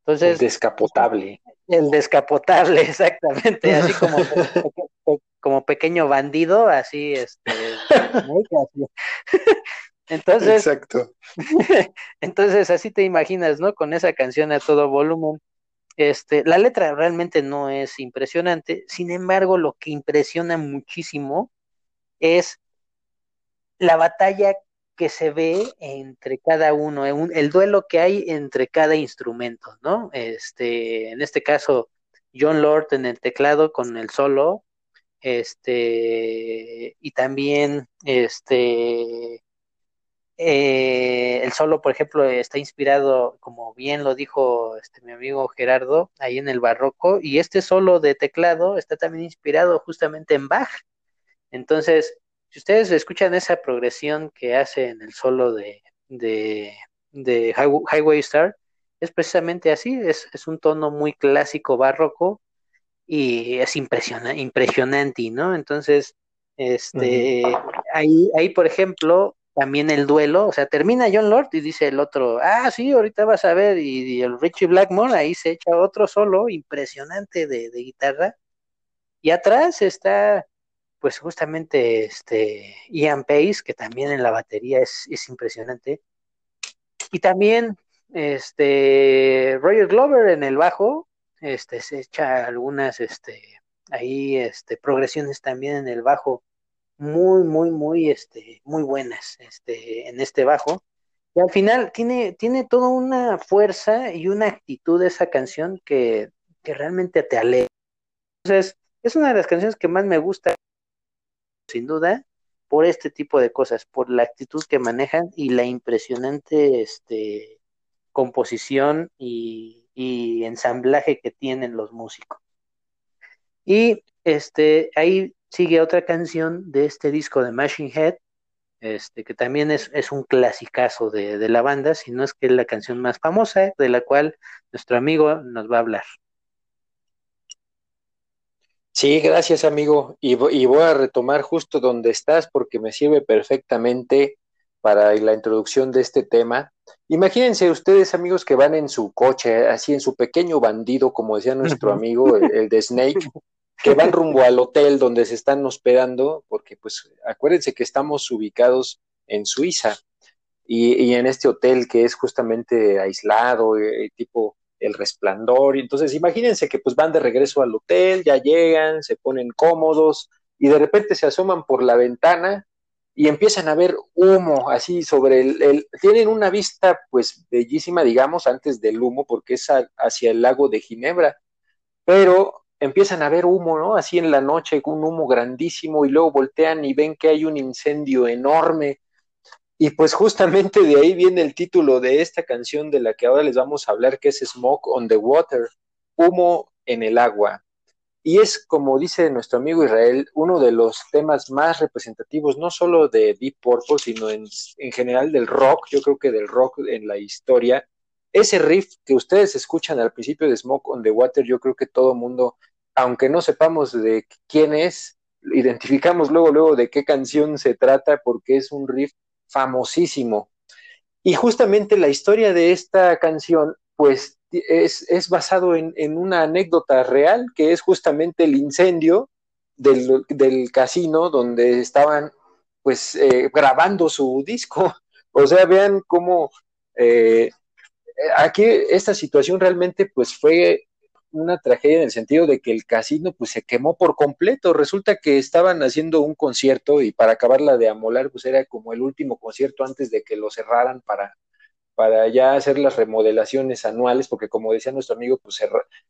Entonces. Descapotable. El descapotable, exactamente, así como, como pequeño bandido, así, este, Entonces, Exacto. entonces así te imaginas, ¿no? Con esa canción a todo volumen. Este, la letra realmente no es impresionante, sin embargo, lo que impresiona muchísimo es la batalla que se ve entre cada uno, el duelo que hay entre cada instrumento, ¿no? Este, en este caso, John Lord en el teclado con el solo, este, y también este, eh, el solo, por ejemplo, está inspirado, como bien lo dijo este, mi amigo Gerardo, ahí en el barroco, y este solo de teclado está también inspirado justamente en Bach. Entonces, si ustedes escuchan esa progresión que hace en el solo de, de, de Highway Star, es precisamente así, es, es un tono muy clásico barroco y es impresionante, impresionante ¿no? Entonces, este, ahí, ahí, por ejemplo, también el duelo, o sea, termina John Lord y dice el otro, ah, sí, ahorita vas a ver, y, el Richie Blackmore ahí se echa otro solo impresionante de, de, guitarra, y atrás está, pues justamente, este, Ian Pace, que también en la batería es, es impresionante, y también, este, Roger Glover en el bajo, este, se echa algunas, este, ahí, este, progresiones también en el bajo, muy, muy, muy, este, muy buenas, este, en este bajo. Y al final tiene, tiene toda una fuerza y una actitud de esa canción que, que realmente te alegra. Entonces, es una de las canciones que más me gusta, sin duda, por este tipo de cosas, por la actitud que manejan y la impresionante este, composición y, ensamblaje que tienen los músicos. Y este, ahí sigue otra canción de este disco de Machine Head, este, que también es, es un clasicazo de, de, la banda, si no es que es la canción más famosa, de la cual nuestro amigo nos va a hablar. Sí, gracias amigo. Y, y voy a retomar justo donde estás porque me sirve perfectamente para la introducción de este tema. Imagínense ustedes, amigos, que van en su coche, así en su pequeño bandido, como decía nuestro amigo, el, el de Snake, que van rumbo al hotel donde se están hospedando, porque pues acuérdense que estamos ubicados en Suiza y, y en este hotel que es justamente aislado, eh, tipo el resplandor, y entonces imagínense que pues van de regreso al hotel, ya llegan, se ponen cómodos y de repente se asoman por la ventana y empiezan a ver humo así sobre el, el, tienen una vista pues bellísima digamos antes del humo porque es hacia el lago de Ginebra pero empiezan a ver humo, ¿no? Así en la noche, un humo grandísimo, y luego voltean y ven que hay un incendio enorme. Y pues justamente de ahí viene el título de esta canción de la que ahora les vamos a hablar, que es Smoke on the Water, humo en el agua. Y es, como dice nuestro amigo Israel, uno de los temas más representativos, no solo de Deep Purple, sino en, en general del rock, yo creo que del rock en la historia, ese riff que ustedes escuchan al principio de Smoke on the Water, yo creo que todo mundo, aunque no sepamos de quién es, identificamos luego, luego de qué canción se trata, porque es un riff famosísimo. Y justamente la historia de esta canción, pues es, es basado en, en, una anécdota real, que es justamente el incendio del, del casino donde estaban pues eh, grabando su disco. O sea, vean cómo eh, aquí esta situación realmente pues fue una tragedia en el sentido de que el casino pues se quemó por completo. Resulta que estaban haciendo un concierto y para acabarla de amolar pues era como el último concierto antes de que lo cerraran para, para ya hacer las remodelaciones anuales, porque como decía nuestro amigo, pues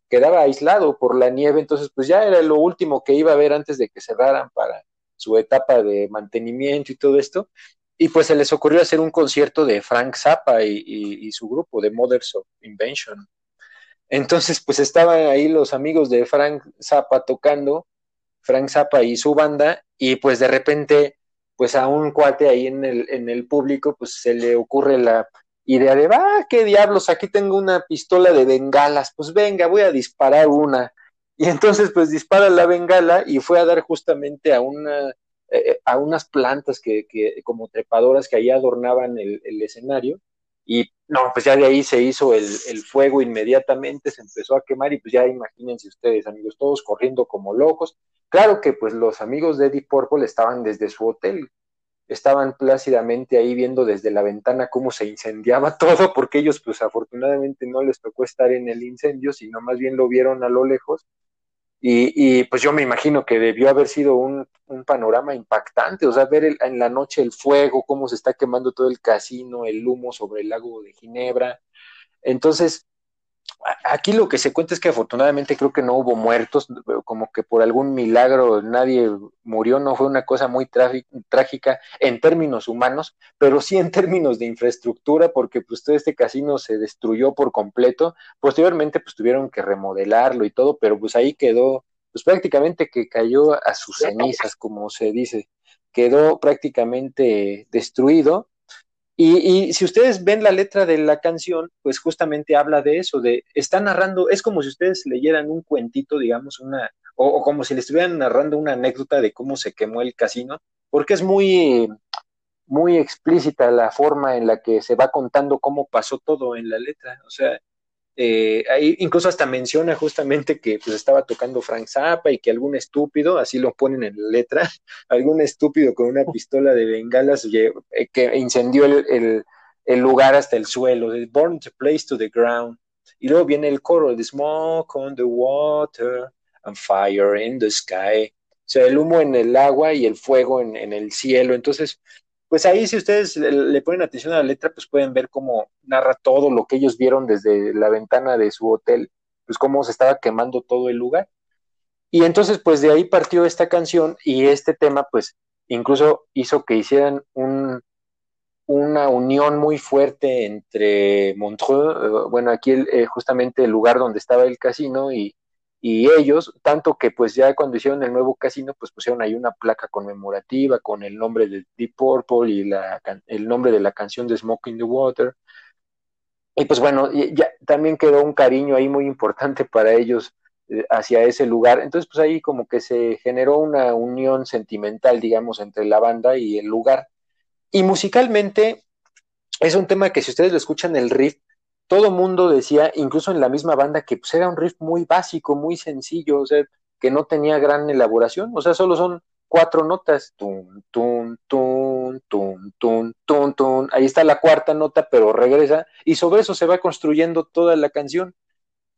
quedaba aislado por la nieve, entonces pues ya era lo último que iba a ver antes de que cerraran para su etapa de mantenimiento y todo esto y pues se les ocurrió hacer un concierto de Frank Zappa y, y, y, su grupo de Mothers of Invention. Entonces, pues estaban ahí los amigos de Frank Zappa tocando, Frank Zappa y su banda, y pues de repente, pues a un cuate ahí en el, en el público, pues se le ocurre la idea de, ah, qué diablos, aquí tengo una pistola de bengalas, pues venga, voy a disparar una. Y entonces, pues dispara la bengala y fue a dar justamente a una eh, a unas plantas que, que, como trepadoras que ahí adornaban el, el, escenario. Y no, pues ya de ahí se hizo el, el, fuego inmediatamente, se empezó a quemar y pues ya imagínense ustedes, amigos, todos corriendo como locos. Claro que pues los amigos de Deep Purple estaban desde su hotel, estaban plácidamente ahí viendo desde la ventana cómo se incendiaba todo, porque ellos pues afortunadamente no les tocó estar en el incendio, sino más bien lo vieron a lo lejos y, y, pues yo me imagino que debió haber sido un, panorama impactante, o sea, ver el, en la noche el fuego, cómo se está quemando todo el casino, el humo sobre el lago de Ginebra. Entonces, aquí lo que se cuenta es que afortunadamente creo que no hubo muertos, como que por algún milagro nadie murió, no fue una cosa muy trágica en términos humanos, pero sí en términos de infraestructura, porque pues todo este casino se destruyó por completo, posteriormente pues tuvieron que remodelarlo y todo, pero pues ahí quedó, pues prácticamente que cayó a sus cenizas, como se dice, quedó prácticamente destruido y, si ustedes ven la letra de la canción, pues justamente habla de eso, de está narrando, es como si ustedes leyeran un cuentito, digamos, una, o, como si le estuvieran narrando una anécdota de cómo se quemó el casino, porque es muy, muy explícita la forma en la que se va contando cómo pasó todo en la letra. O sea, eh, ahí incluso hasta menciona justamente que pues estaba tocando Frank Zappa y que algún estúpido, así lo ponen en la letra, algún estúpido con una pistola de bengalas eh, que incendió el, el, lugar hasta el suelo, Born to Place to the Ground. Y luego viene el coro, the smoke on the water and fire in the sky. O sea, el humo en el agua y el fuego en, en el cielo. Entonces, pues ahí si ustedes le ponen atención a la letra, pues pueden ver cómo narra todo lo que ellos vieron desde la ventana de su hotel, pues cómo se estaba quemando todo el lugar. Y entonces, pues de ahí partió esta canción y este tema, pues incluso hizo que hicieran un, una unión muy fuerte entre Montreux, eh, bueno, aquí eh, justamente el lugar donde estaba el casino y, y ellos, tanto que pues ya cuando hicieron el nuevo casino, pues pusieron ahí una placa conmemorativa con el nombre de Deep Purple y la, el nombre de la canción de Smoking the Water. Y pues bueno, ya también quedó un cariño ahí muy importante para ellos eh, hacia ese lugar. Entonces pues ahí como que se generó una unión sentimental, digamos, entre la banda y el lugar. Y musicalmente es un tema que si ustedes lo escuchan el riff, todo mundo decía, incluso en la misma banda, que pues era un riff muy básico, muy sencillo, o sea, que no tenía gran elaboración, o sea, solo son cuatro notas, tun, tun, tun, tun, tun, tun, tun, ahí está la cuarta nota, pero regresa, y sobre eso se va construyendo toda la canción.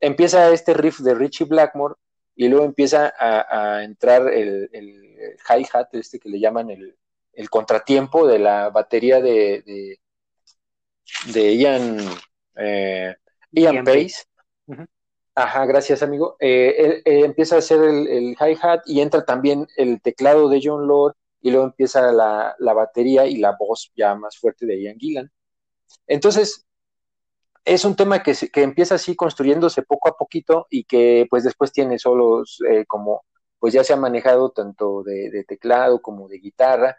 Empieza este riff de Richie Blackmore, y luego empieza a, entrar el, hi-hat, este que le llaman el, contratiempo de la batería de, de, de Ian eh, Ian Pace. Ajá, gracias amigo. Eh, empieza a hacer el, hi-hat y entra también el teclado de John Lord y luego empieza la, batería y la voz ya más fuerte de Ian Gillan. Entonces, es un tema que, que, empieza así construyéndose poco a poquito y que pues después tiene solos eh, como, pues ya se ha manejado tanto de, teclado como de guitarra,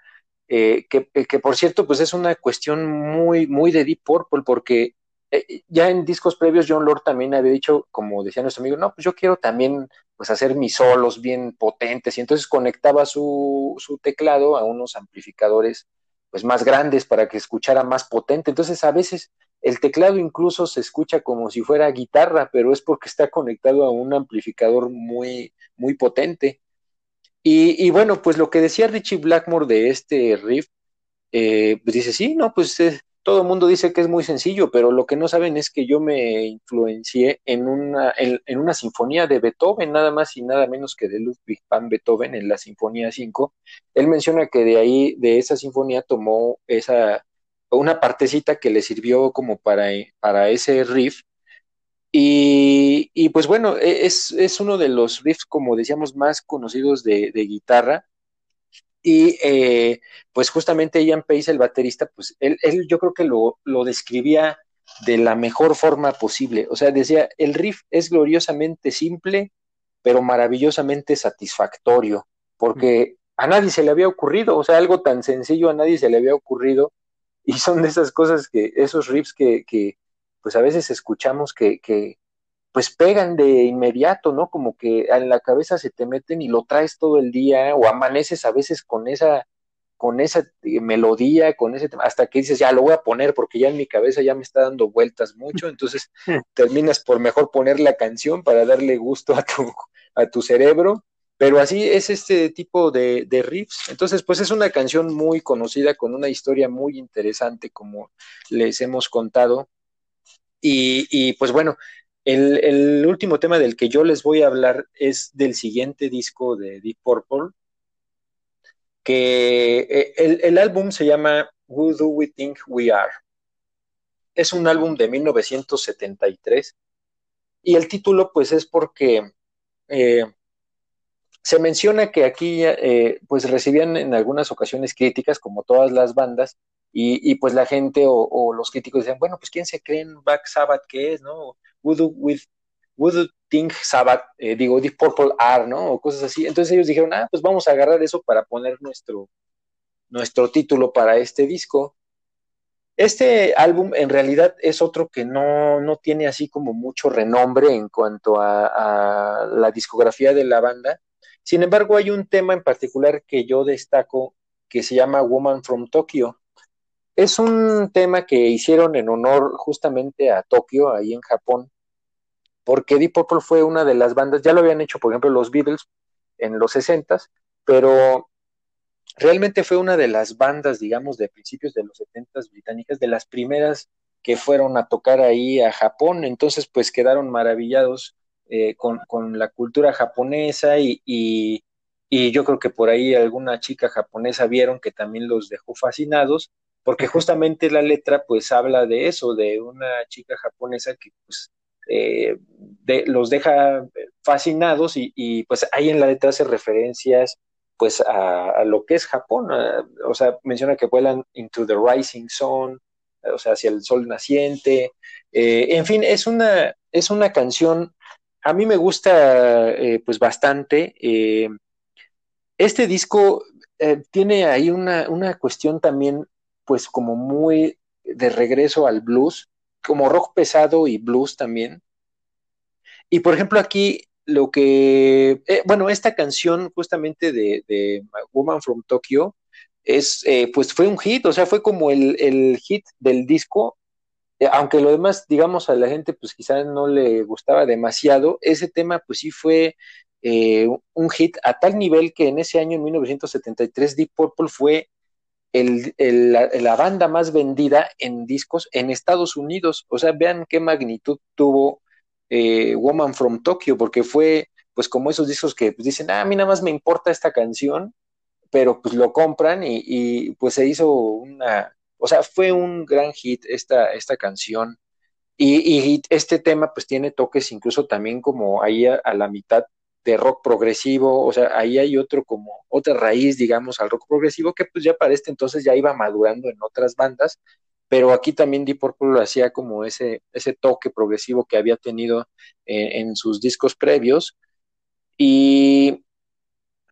que, que, por cierto pues es una cuestión muy, muy de Deep Purple porque eh, ya en discos previos John Lord también había dicho, como decía nuestro amigo, no, pues yo quiero también pues hacer mis solos bien potentes y entonces conectaba su, su teclado a unos amplificadores pues más grandes para que escuchara más potente. Entonces a veces el teclado incluso se escucha como si fuera guitarra, pero es porque está conectado a un amplificador muy, muy potente. Y, y bueno, pues lo que decía Richie Blackmore de este riff, eh, pues dice, sí, no, pues eh, todo el mundo dice que es muy sencillo, pero lo que no saben es que yo me influencié en una, en, una sinfonía de Beethoven, nada más y nada menos que de Ludwig van Beethoven en la Sinfonía 5. Él menciona que de ahí, de esa sinfonía, tomó esa, una partecita que le sirvió como para, para ese riff. Y, y pues bueno, e, es, es, uno de los riffs, como decíamos, más conocidos de, de guitarra y eh, pues justamente Ian Pace, el baterista, pues él, él yo creo que lo, lo, describía de la mejor forma posible. O sea, decía, el riff es gloriosamente simple, pero maravillosamente satisfactorio, porque a nadie se le había ocurrido, o sea, algo tan sencillo a nadie se le había ocurrido, y son de esas cosas que, esos riffs que, que pues a veces escuchamos que, que, pues pegan de inmediato, ¿no? Como que en la cabeza se te meten y lo traes todo el día o amaneces a veces con esa con esa eh, melodía, con ese hasta que dices, ya lo voy a poner porque ya en mi cabeza ya me está dando vueltas mucho, entonces terminas por mejor poner la canción para darle gusto a tu, a tu cerebro, pero así es este tipo de, de riffs. Entonces, pues es una canción muy conocida, con una historia muy interesante, como les hemos contado. Y, y pues bueno, el, último tema del que yo les voy a hablar es del siguiente disco de Deep Purple, que eh, el, álbum se llama Who Do We Think We Are. Es un álbum de 1973 Y el título, pues, es porque eh, se menciona que aquí, eh, pues, recibían en algunas ocasiones críticas, como todas las bandas, y, pues la gente o, los críticos decían, bueno, pues, ¿quién se cree en Black Sabbath que es, no? Would, with, would think Sabbath, eh, digo, Deep Purple R, ¿no? O cosas así. Entonces ellos dijeron, ah, pues vamos a agarrar eso para poner nuestro, nuestro título para este disco. Este álbum en realidad es otro que no, no tiene así como mucho renombre en cuanto a, la discografía de la banda. Sin embargo, hay un tema en particular que yo destaco que se llama Woman from Tokyo. Es un tema que hicieron en honor justamente a Tokio, ahí en Japón, porque Deep Purple fue una de las bandas, ya lo habían hecho, por ejemplo, los Beatles en los 60 pero realmente fue una de las bandas, digamos, de principios de los 70 británicas, de las primeras que fueron a tocar ahí a Japón, entonces pues quedaron maravillados eh, con, la cultura japonesa y, y, yo creo que por ahí alguna chica japonesa vieron que también los dejó fascinados, porque justamente la letra pues habla de eso, de una chica japonesa que pues eh, los deja fascinados y, pues ahí en la letra hace referencias pues a, lo que es Japón, o sea, menciona que vuelan into the rising sun, o sea, hacia el sol naciente, eh, en fin, es una, es una canción, a mí me gusta eh, pues bastante, este disco tiene ahí una, una cuestión también pues como muy de regreso al blues, como rock pesado y blues también. Y por ejemplo aquí lo que, eh, bueno, esta canción justamente de, Woman from Tokyo es, eh, pues fue un hit, o sea, fue como el, hit del disco, eh, aunque lo demás, digamos, a la gente pues quizás no le gustaba demasiado, ese tema pues sí fue un hit a tal nivel que en ese año, en 1973, Deep Purple fue la, banda más vendida en discos en Estados Unidos. O sea, vean qué magnitud tuvo eh, Woman from Tokyo, porque fue pues como esos discos que pues, dicen, ah, a mí nada más me importa esta canción, pero pues lo compran y, pues se hizo una, o sea, fue un gran hit esta, esta canción. Y, este tema pues tiene toques incluso también como ahí a, la mitad de rock progresivo, o sea, ahí hay otro como otra raíz, digamos, al rock progresivo que pues ya para este entonces ya iba madurando en otras bandas pero aquí también Deep Purple lo hacía como ese, ese toque progresivo que había tenido en, sus discos previos. Y,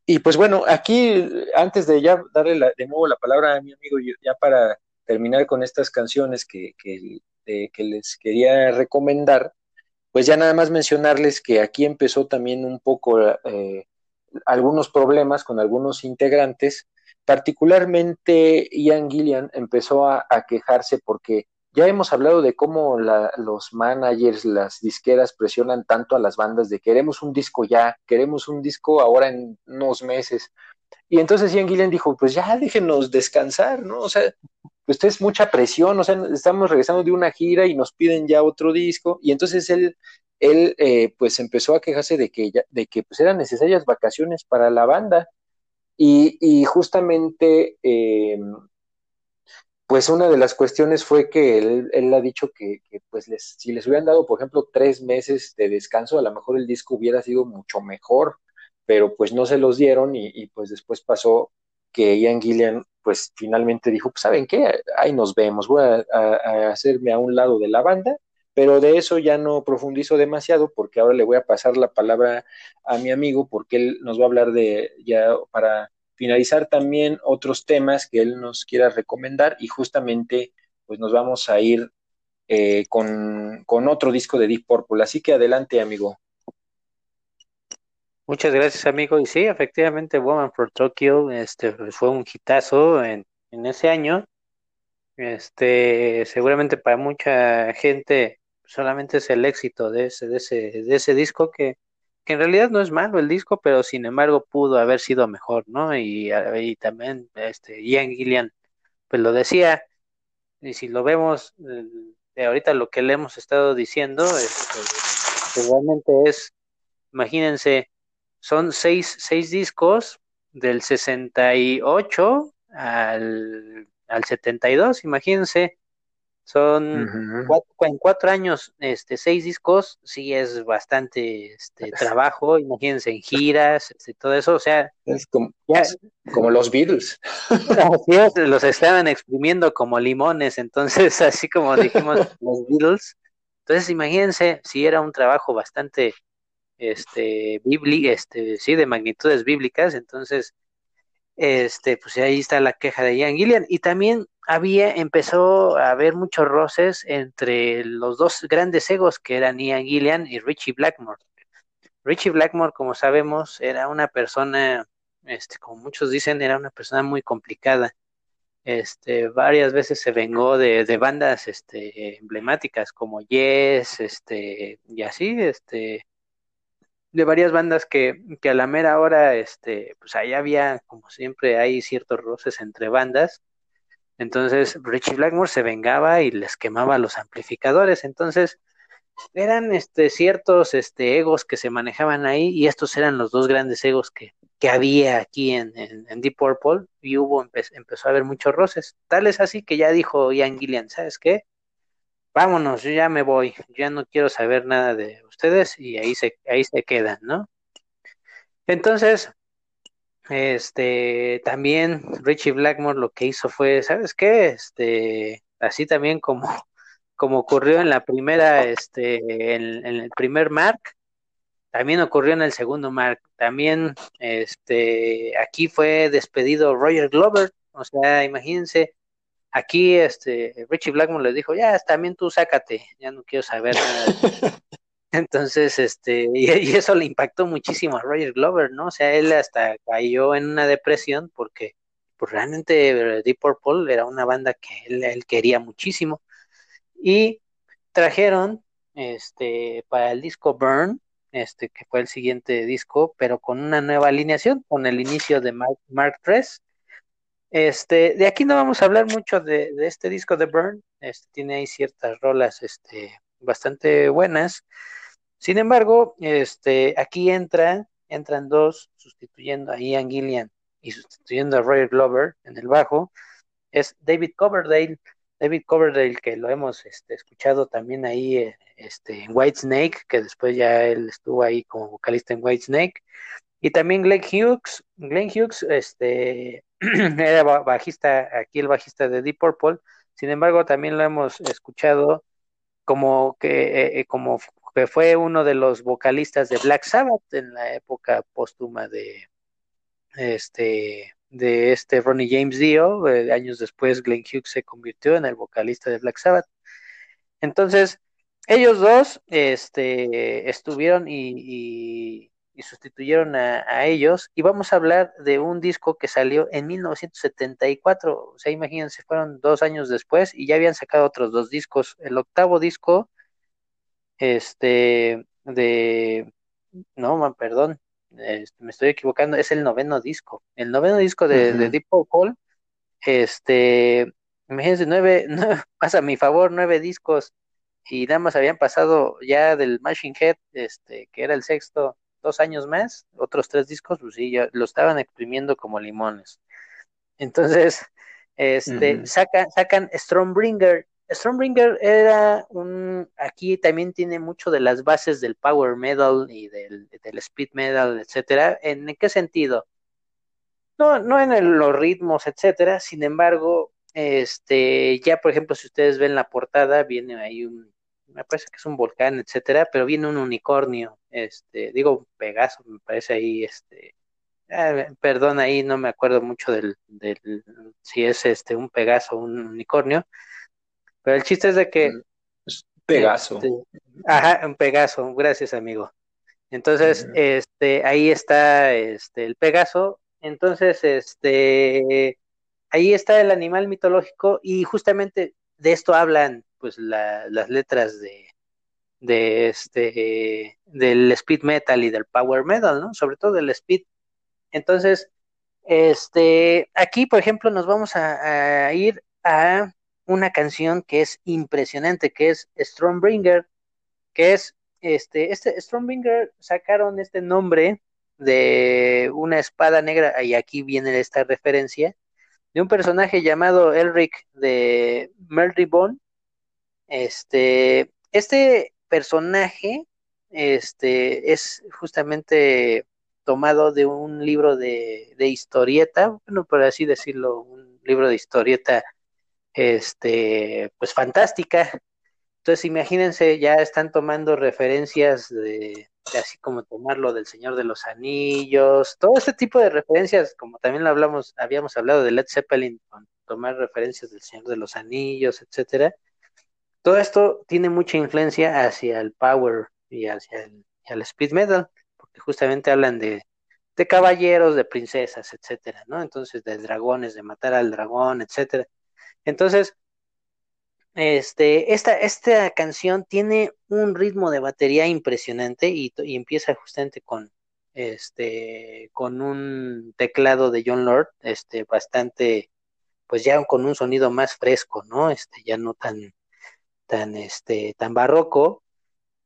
y, pues bueno, aquí antes de ya darle de nuevo la palabra a mi amigo, ya para terminar con estas canciones que, que les quería recomendar, pues ya nada más mencionarles que aquí empezó también un poco eh, algunos problemas con algunos integrantes Particularmente Ian Gillian empezó a, quejarse porque ya hemos hablado de cómo los managers, las disqueras presionan tanto a las bandas de queremos un disco ya, queremos un disco ahora en unos meses. Y entonces Ian Gillian dijo, pues ya déjenos descansar, ¿no? O sea, pues es mucha presión, o sea, estamos regresando de una gira y nos piden ya otro disco. Y entonces él, él eh, pues empezó a quejarse de que, ya, de que pues eran necesarias vacaciones para la banda y, justamente, eh, pues una de las cuestiones fue que él, ha dicho que, pues les, si les hubieran dado, por ejemplo, tres meses de descanso, a lo mejor el disco hubiera sido mucho mejor, pero pues no se los dieron y, pues después pasó que Ian Gillian pues finalmente dijo, pues saben qué, ahí nos vemos, voy a, hacerme a un lado de la banda, pero de eso ya no profundizo demasiado porque ahora le voy a pasar la palabra a mi amigo porque él nos va a hablar de ya para finalizar también otros temas que él nos quiera recomendar y justamente pues nos vamos a ir eh, con, otro disco de Deep Purple. Así que adelante, amigo. Muchas gracias, amigo. Y sí, efectivamente, Woman for Tokyo este, fue un hitazo en, en ese año. Este, seguramente para mucha gente solamente es el éxito de ese, de ese, de ese disco que, que en realidad no es malo el disco, pero sin embargo pudo haber sido mejor, ¿no? Y, y también este, Ian Gillian, pues lo decía, y si lo vemos de ahorita lo que le hemos estado diciendo, este, es, imagínense, son seis, seis discos del 68 al, al 72, imagínense, Son cuatro- en cuatro años, este, seis discos, sí es bastante este, trabajo, imagínense en giras, este, todo eso, o sea, Es como, ya, como los Beatles. Los estaban exprimiendo como limones, entonces, así como dijimos los Beatles. Entonces, imagínense si era un trabajo bastante, este, este, sí, de magnitudes bíblicas, entonces, este, pues ahí está la queja de Ian Gillian. Y también había, empezó a haber muchos roces entre los dos grandes egos que eran Ian Gillian y Richie Blackmore. Richie Blackmore, como sabemos, era una persona, este, como muchos dicen, era una persona muy complicada. Este, varias veces se vengó de, de bandas este, emblemáticas como Yes, este, y así, este, de varias bandas que, que a la mera hora, este, pues ahí había, como siempre, hay ciertos roces entre bandas. Entonces Richie Blackmore se vengaba y les quemaba los amplificadores. Entonces eran este, ciertos este, egos que se manejaban ahí y estos eran los dos grandes egos que, que había aquí en, en, Deep Purple y hubo, empe- empezó a haber muchos roces. Tal es así que ya dijo Ian Gillian, ¿sabes qué? Vámonos, yo ya me voy, ya no quiero saber nada de ustedes y ahí se, ahí se quedan, ¿no? Entonces, este, también Richie Blackmore lo que hizo fue, ¿sabes qué? Este, así también como, como ocurrió en la primera, este, en, en el primer Mark, también ocurrió en el segundo Mark. También, este, aquí fue despedido Roger Glover, o sea, imagínense, aquí, este, Richie Blackmore les dijo, ya, también tú sácate, ya no quiero saber nada de ti". Entonces, este, y, y eso le impactó muchísimo a Roger Glover, ¿no? O sea, él hasta cayó en una depresión porque, pues realmente eh, Deep Purple era una banda que él, él quería muchísimo. Y trajeron, este, para el disco Burn, este, que fue el siguiente disco, pero con una nueva alineación, con el inicio de Mark, Mark III. Este, de aquí no vamos a hablar mucho de, este disco de Burn, este, tiene ahí ciertas rolas, este, bastante buenas. Sin embargo, este, aquí entra, entran dos, sustituyendo a Ian Gillian y sustituyendo a Roger Glover en el bajo, es David Coverdale. David Coverdale, que lo hemos este, escuchado también ahí eh, este, en Whitesnake, que después ya él estuvo ahí como vocalista en Whitesnake. Y también Glenn Hughes. Glenn Hughes este, era ba- bajista, aquí el bajista de Deep Purple. Sin embargo, también lo hemos escuchado como que, eh, como que fue uno de los vocalistas de Black Sabbath en la época póstuma de este de este Ronnie James Dio. Eh, años después, Glenn Hughes se convirtió en el vocalista de Black Sabbath. Entonces, ellos dos este, estuvieron y, y sustituyeron a, a, ellos. Y vamos a hablar de un disco que salió en 1974. O sea, imagínense, fueron dos años después y ya habían sacado otros dos discos. El octavo disco, este, de. No, perdón, este, me estoy equivocando, es el noveno disco. El noveno disco de, uh -huh. de Deep Purple, este, imagínense, nueve, nueve, pasa a mi favor, nueve discos y nada más habían pasado ya del Machine Head, este, que era el sexto, dos años más, otros tres discos, pues sí, ya lo estaban exprimiendo como limones. Entonces, este, uh -huh. sacan, sacan Stormbringer. Stormbringer era un, aquí también tiene mucho de las bases del power metal y del, del speed metal, etcétera. ¿En qué sentido? No, no en el, los ritmos, etcétera. Sin embargo, este, ya por ejemplo, si ustedes ven la portada, viene ahí un, me parece que es un volcán, etcétera, pero viene un unicornio, este, digo Pegaso, me parece ahí, este, eh, perdón, ahí no me acuerdo mucho del, del, si es este un Pegaso o un unicornio, pero el chiste es de que es Pegaso, este, ajá, un Pegaso, gracias amigo. Entonces, uh -huh. este, ahí está, este, el Pegaso. Entonces, este, ahí está el animal mitológico y justamente de esto hablan pues la, las letras de, de este del speed metal y del power metal, ¿no? Sobre todo del speed. Entonces, este, aquí, por ejemplo, nos vamos a, ir a una canción que es impresionante, que es Stormbringer, que es este, este Stormbringer sacaron este nombre de una espada negra, y aquí viene esta referencia, de un personaje llamado Elric de Merrybone, este, este personaje, este, es justamente tomado de un libro de, de historieta, bueno, por así decirlo, un libro de historieta, este, pues fantástica. Entonces, imagínense, ya están tomando referencias de, así como tomarlo del Señor de los Anillos, todo este tipo de referencias, como también lo hablamos, habíamos hablado de Led Zeppelin, con tomar referencias del Señor de los Anillos, etcétera. Todo esto tiene mucha influencia hacia el power y hacia el, speed metal, porque justamente hablan de, caballeros, de princesas, etcétera, ¿no? Entonces, de dragones, de matar al dragón, etcétera. Entonces, este, esta, esta canción tiene un ritmo de batería impresionante y, empieza justamente con, este, con un teclado de John Lord, este, bastante, pues ya con un sonido más fresco, ¿no? Este, ya no tan, tan, este, tan barroco.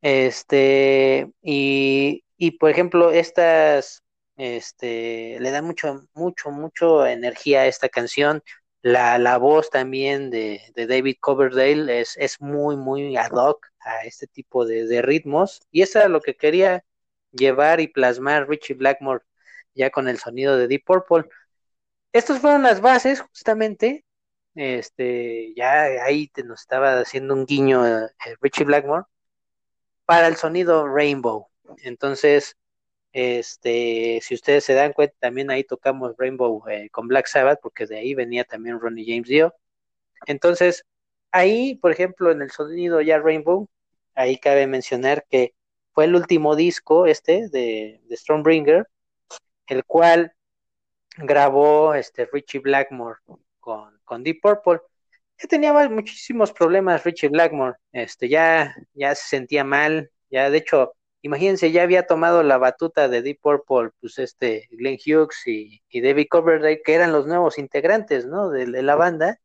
Este, y, y por ejemplo, estas, este, le da mucho, mucho, mucho energía a esta canción la, la voz también de, de, David Coverdale es, es muy, muy ad hoc a este tipo de, de, ritmos. Y eso era lo que quería llevar y plasmar Richie Blackmore ya con el sonido de Deep Purple. Estas fueron las bases, justamente. Este, ya ahí te nos estaba haciendo un guiño eh, Richie Blackmore para el sonido Rainbow. Entonces, este, si ustedes se dan cuenta, también ahí tocamos Rainbow eh, con Black Sabbath, porque de ahí venía también Ronnie James Dio. Entonces, ahí, por ejemplo, en el sonido ya Rainbow, ahí cabe mencionar que fue el último disco este de, de Stormbringer, el cual grabó este Richie Blackmore con, con Deep Purple. Ya tenía muchísimos problemas Richie Blackmore, este, ya, ya se sentía mal, ya de hecho imagínense, ya había tomado la batuta de Deep Purple, pues este Glenn Hughes y, David Coverdale, que eran los nuevos integrantes, ¿no? De, la banda.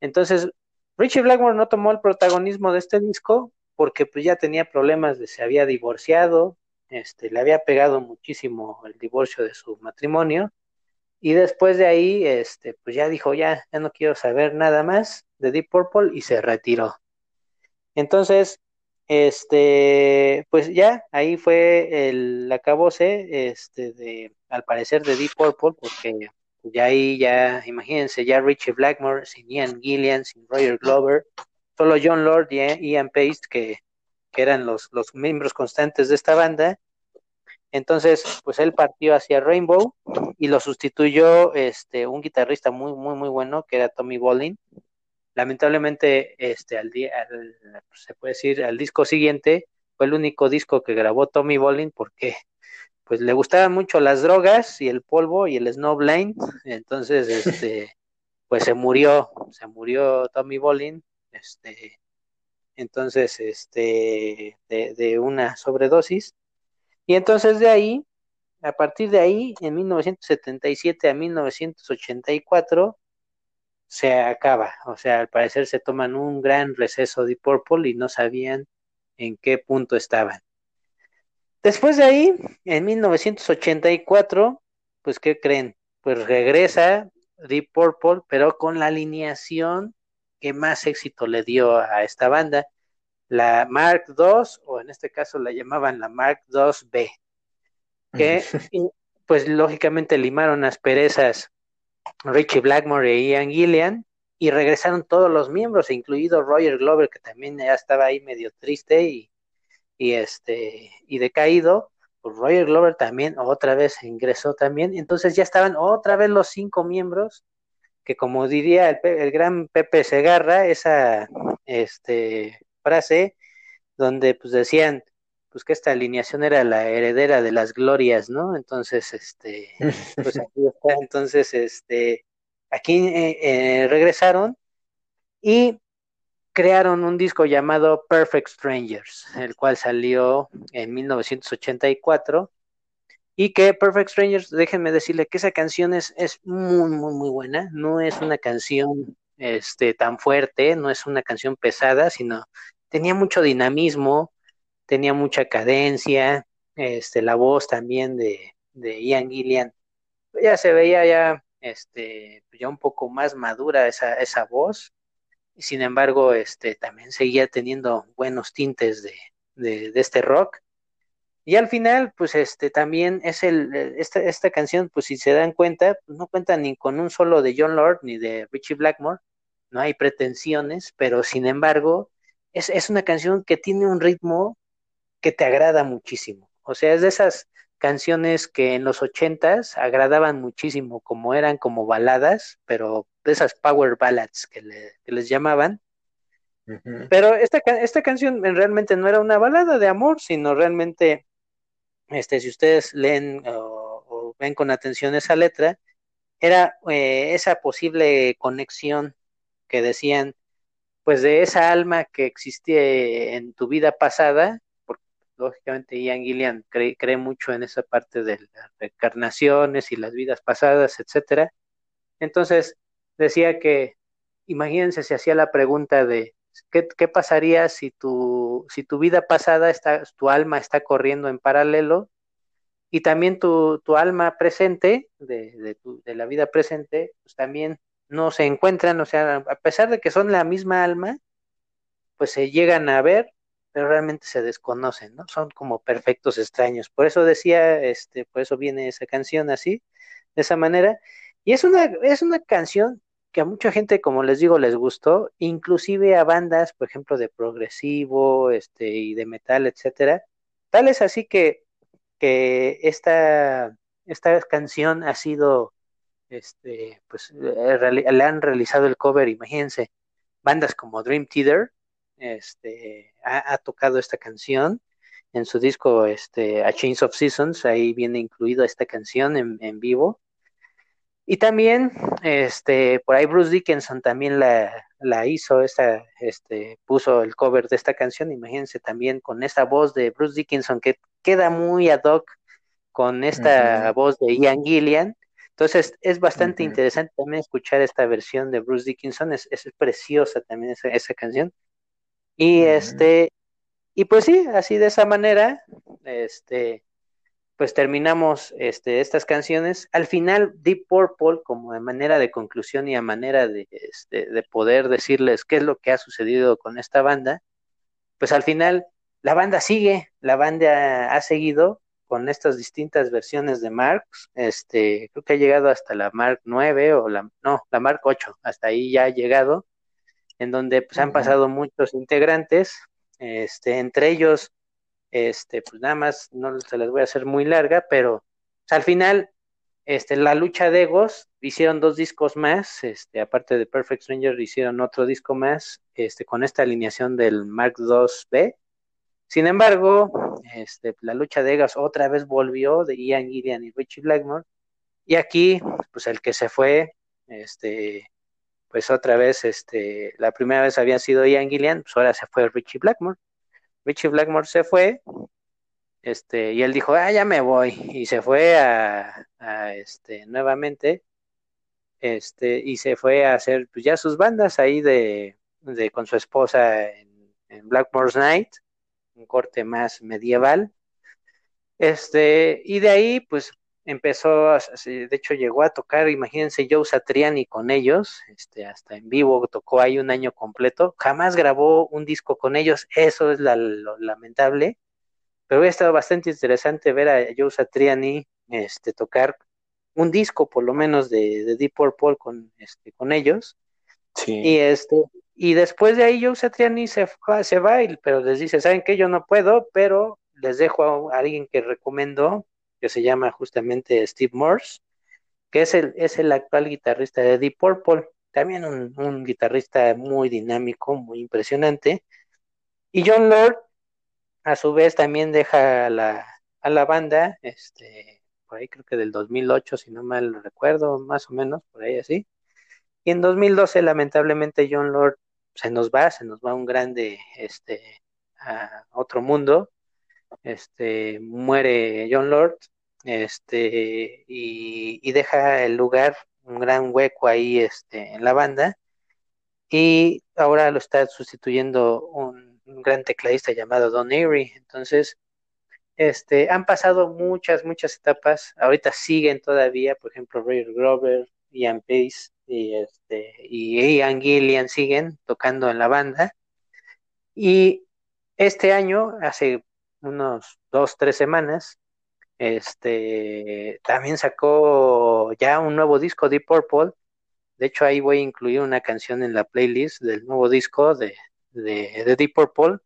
Entonces, Richie Blackmore no tomó el protagonismo de este disco porque pues ya tenía problemas de se había divorciado, este, le había pegado muchísimo el divorcio de su matrimonio y después de ahí, este, pues ya dijo ya, ya no quiero saber nada más de Deep Purple y se retiró. Entonces, este, pues ya, ahí fue el acabose, este, de, al parecer de Deep Purple, porque ya ahí ya, imagínense, ya Richie Blackmore, sin Ian Gillian, sin Roger Glover, solo John Lord y Ian Pace, que, que eran los, los miembros constantes de esta banda. Entonces, pues él partió hacia Rainbow y lo sustituyó este, un guitarrista muy, muy, muy bueno, que era Tommy Bolin, Lamentablemente, este, al día, se puede decir, al disco siguiente, fue el único disco que grabó Tommy Bolin porque pues le gustaban mucho las drogas y el polvo y el snowblind, entonces este pues se murió, se murió Tommy Bolin, este entonces este de, de una sobredosis y entonces de ahí a partir de ahí en 1977 a 1984 se acaba. O sea, al parecer se toman un gran receso de Purple y no sabían en qué punto estaban. Después de ahí, en 1984, pues, ¿qué creen? Pues regresa Deep Purple, pero con la alineación que más éxito le dio a esta banda, la Mark II, o en este caso la llamaban la Mark II-B, que pues lógicamente limaron asperezas Richie Blackmore e Ian Gillian, y regresaron todos los miembros, incluido Roger Glover, que también ya estaba ahí medio triste y, y este y decaído. Pues Roger Glover también otra vez ingresó también, entonces ya estaban otra vez los cinco miembros, que como diría el, el gran Pepe Segarra, esa este, frase donde pues decían, pues que esta alineación era la heredera de las glorias, ¿no? Entonces, este, pues aquí está, entonces, este, aquí eh, eh, regresaron y crearon un disco llamado Perfect Strangers, el cual salió en 1984 y que Perfect Strangers, déjenme decirle que esa canción es, es muy, muy, muy buena, no es una canción este, tan fuerte, no es una canción pesada, sino tenía mucho dinamismo, tenía mucha cadencia, este, la voz también de, de Ian Gillian, ya se veía ya, este, ya un poco más madura esa, esa voz, sin embargo, este, también seguía teniendo buenos tintes de, de, de este rock. Y al final, pues este también es el, esta, esta canción, pues si se dan cuenta, pues, no cuenta ni con un solo de John Lord ni de Richie Blackmore, no hay pretensiones, pero sin embargo, es, es una canción que tiene un ritmo que te agrada muchísimo. O sea, es de esas canciones que en los ochentas agradaban muchísimo, como eran como baladas, pero de esas power ballads que, le, que les llamaban. Pero esta, esta canción realmente no era una balada de amor, sino realmente, este, si ustedes leen o, ven con atención esa letra, era eh, esa posible conexión que decían, pues de esa alma que existía en tu vida pasada, porque lógicamente Ian Gillian cree, cree mucho en esa parte de las reencarnaciones y las vidas pasadas, etcétera. Entonces decía que, imagínense, se hacía la pregunta de ¿qué, qué pasaría si tu, si tu vida pasada está, tu alma está corriendo en paralelo y también tu, tu alma presente, de, de, tu, de la vida presente, pues también no se encuentran, o sea, a pesar de que son la misma alma, pues se llegan a ver, pero realmente se desconocen, ¿no? Son como perfectos extraños. Por eso decía, este, por eso viene esa canción así, de esa manera. Y es una, es una canción que a mucha gente, como les digo, les gustó, inclusive a bandas, por ejemplo, de progresivo, este, y de metal, etcétera. Tal es así que, que esta, esta canción ha sido este, pues le han realizado el cover, imagínense, bandas como Dream Theater, este, ha, tocado esta canción en su disco este, A Change of Seasons, ahí viene incluido esta canción en, en vivo. Y también, este, por ahí Bruce Dickinson también la, la hizo, esta, este, puso el cover de esta canción, imagínense también con esta voz de Bruce Dickinson que queda muy ad hoc con esta uh -huh. voz de Ian Gillian, entonces es bastante uh -huh. interesante también escuchar esta versión de Bruce Dickinson, es, es preciosa también esa, esa canción. Y uh -huh. este, y pues sí, así de esa manera, este, pues terminamos este, estas canciones. Al final, Deep Purple, como de manera de conclusión y a manera de, este, de poder decirles qué es lo que ha sucedido con esta banda, pues al final la banda sigue, la banda ha seguido con estas distintas versiones de Marks, este, creo que ha llegado hasta la Mark 9 o la, no, la Mark 8, hasta ahí ya ha llegado, en donde pues han pasado muchos integrantes, este, entre ellos, este, pues nada más, no se las voy a hacer muy larga, pero al final, este, la lucha de egos, hicieron dos discos más, este, aparte de Perfect Stranger, hicieron otro disco más, este, con esta alineación del Mark 2B, sin embargo, este, la lucha de Egas otra vez volvió de Ian Gideon y Richie Blackmore. Y aquí, pues el que se fue, este, pues otra vez, este, la primera vez había sido Ian Gillian, pues ahora se fue Richie Blackmore. Richie Blackmore se fue, este, y él dijo, ah, ya me voy, y se fue a, este, nuevamente, este, y se fue a hacer, pues ya sus bandas ahí de, de con su esposa en, en Blackmore's Night, un corte más medieval. Este, y de ahí, pues empezó, de hecho llegó a tocar, imagínense, Joe Satriani con ellos, este, hasta en vivo tocó ahí un año completo, jamás grabó un disco con ellos, eso es la, lo lamentable, pero hubiera estado bastante interesante ver a Joe Satriani este, tocar un disco por lo menos de, de Deep Purple con, este, con ellos, sí. y este, y después de ahí Joe Satriani se, se va, pero les dice, ¿saben qué? Yo no puedo, pero les dejo a alguien que recomiendo, que se llama justamente Steve Morse, que es el, es el actual guitarrista de Deep Purple, también un, guitarrista muy dinámico, muy impresionante. Y John Lord, a su vez, también deja a la, a la banda, este, por ahí creo que del 2008, si no mal recuerdo, más o menos, por ahí así. Y en 2012, lamentablemente, John Lord se nos va, se nos va un grande este, a otro mundo. Este, muere John Lord este, y, y, deja el lugar, un gran hueco ahí este, en la banda. Y ahora lo está sustituyendo un, un gran tecladista llamado Don Airy. Entonces, este, han pasado muchas, muchas etapas. Ahorita siguen todavía, por ejemplo, Ray Grover, Ian Pace y, este, y Ian Gillian siguen tocando en la banda. Y este año, hace unos dos, tres semanas, este, también sacó ya un nuevo disco, Deep Purple. De hecho, ahí voy a incluir una canción en la playlist del nuevo disco de, de, Deep Purple,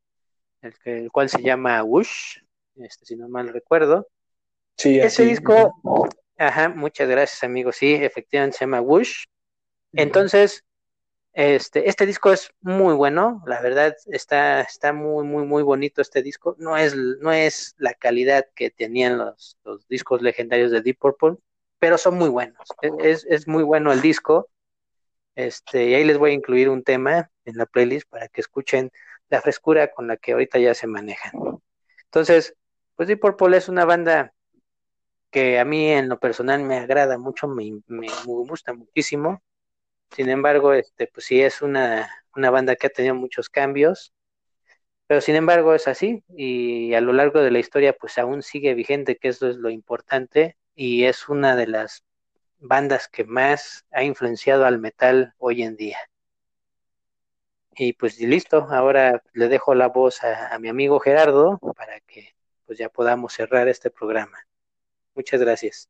el, el, cual se llama Whoosh, este, si no mal recuerdo. Sí, Ese disco, ajá, muchas gracias, amigo. Sí, efectivamente se llama Whoosh. Entonces, este, este disco es muy bueno, la verdad está, está muy, muy, muy bonito este disco. No es, no es la calidad que tenían los, los discos legendarios de Deep Purple, pero son muy buenos. Es, es muy bueno el disco. Este, y ahí les voy a incluir un tema en la playlist para que escuchen la frescura con la que ahorita ya se manejan. Entonces, pues Deep Purple es una banda que a mí en lo personal me agrada mucho, me, me gusta muchísimo. Sin embargo, este, pues sí es una, una banda que ha tenido muchos cambios, pero sin embargo es así y a lo largo de la historia pues aún sigue vigente, que eso es lo importante y es una de las bandas que más ha influenciado al metal hoy en día. Y pues listo, ahora le dejo la voz a, a mi amigo Gerardo para que pues ya podamos cerrar este programa. Muchas gracias.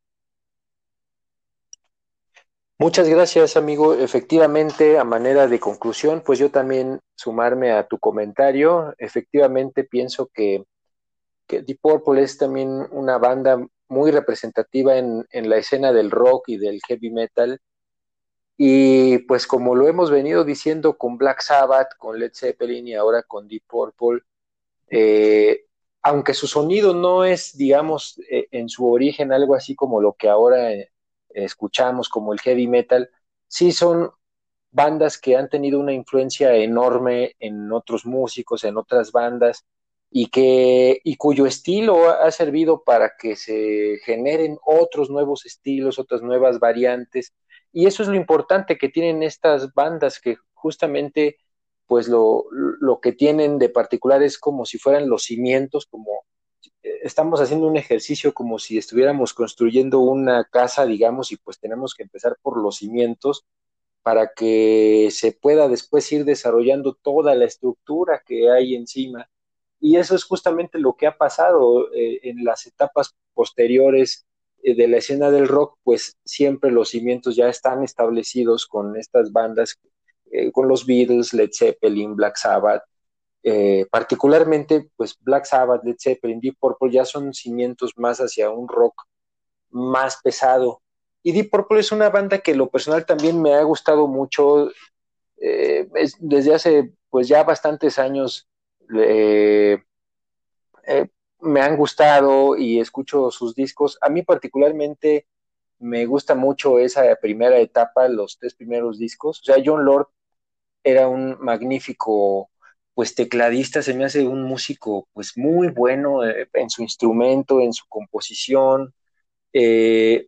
Muchas gracias, amigo. Efectivamente, a manera de conclusión, pues yo también sumarme a tu comentario. Efectivamente, pienso que, que Deep Purple es también una banda muy representativa en, la escena del rock y del heavy metal. Y pues como lo hemos venido diciendo con Black Sabbath, con Led Zeppelin y ahora con Deep Purple, eh, aunque su sonido no es, digamos, eh, en su origen algo así como lo que ahora eh, escuchamos como el heavy metal, sí son bandas que han tenido una influencia enorme en otros músicos, en otras bandas, y que y cuyo estilo ha servido para que se generen otros nuevos estilos, otras nuevas variantes, y eso es lo importante que tienen estas bandas que justamente pues lo, lo que tienen de particular es como si fueran los cimientos, como estamos haciendo un ejercicio como si estuviéramos construyendo una casa, digamos, y pues tenemos que empezar por los cimientos para que se pueda después ir desarrollando toda la estructura que hay encima. Y eso es justamente lo que ha pasado eh, en las etapas posteriores eh, de la escena del rock, pues siempre los cimientos ya están establecidos con estas bandas, eh, con los Beatles, Led Zeppelin, Black Sabbath, eh, particularmente pues Black Sabbath, Led Zeppelin, Deep Purple ya son cimientos más hacia un rock más pesado. Y Deep Purple es una banda que lo personal también me ha gustado mucho eh, desde hace pues ya bastantes años eh, me han gustado y escucho sus discos. A mí particularmente me gusta mucho esa primera etapa, los tres primeros discos. O sea, John Lord era un magnífico pues tecladista se me hace un músico pues muy bueno eh, en su instrumento, en su composición. Eh,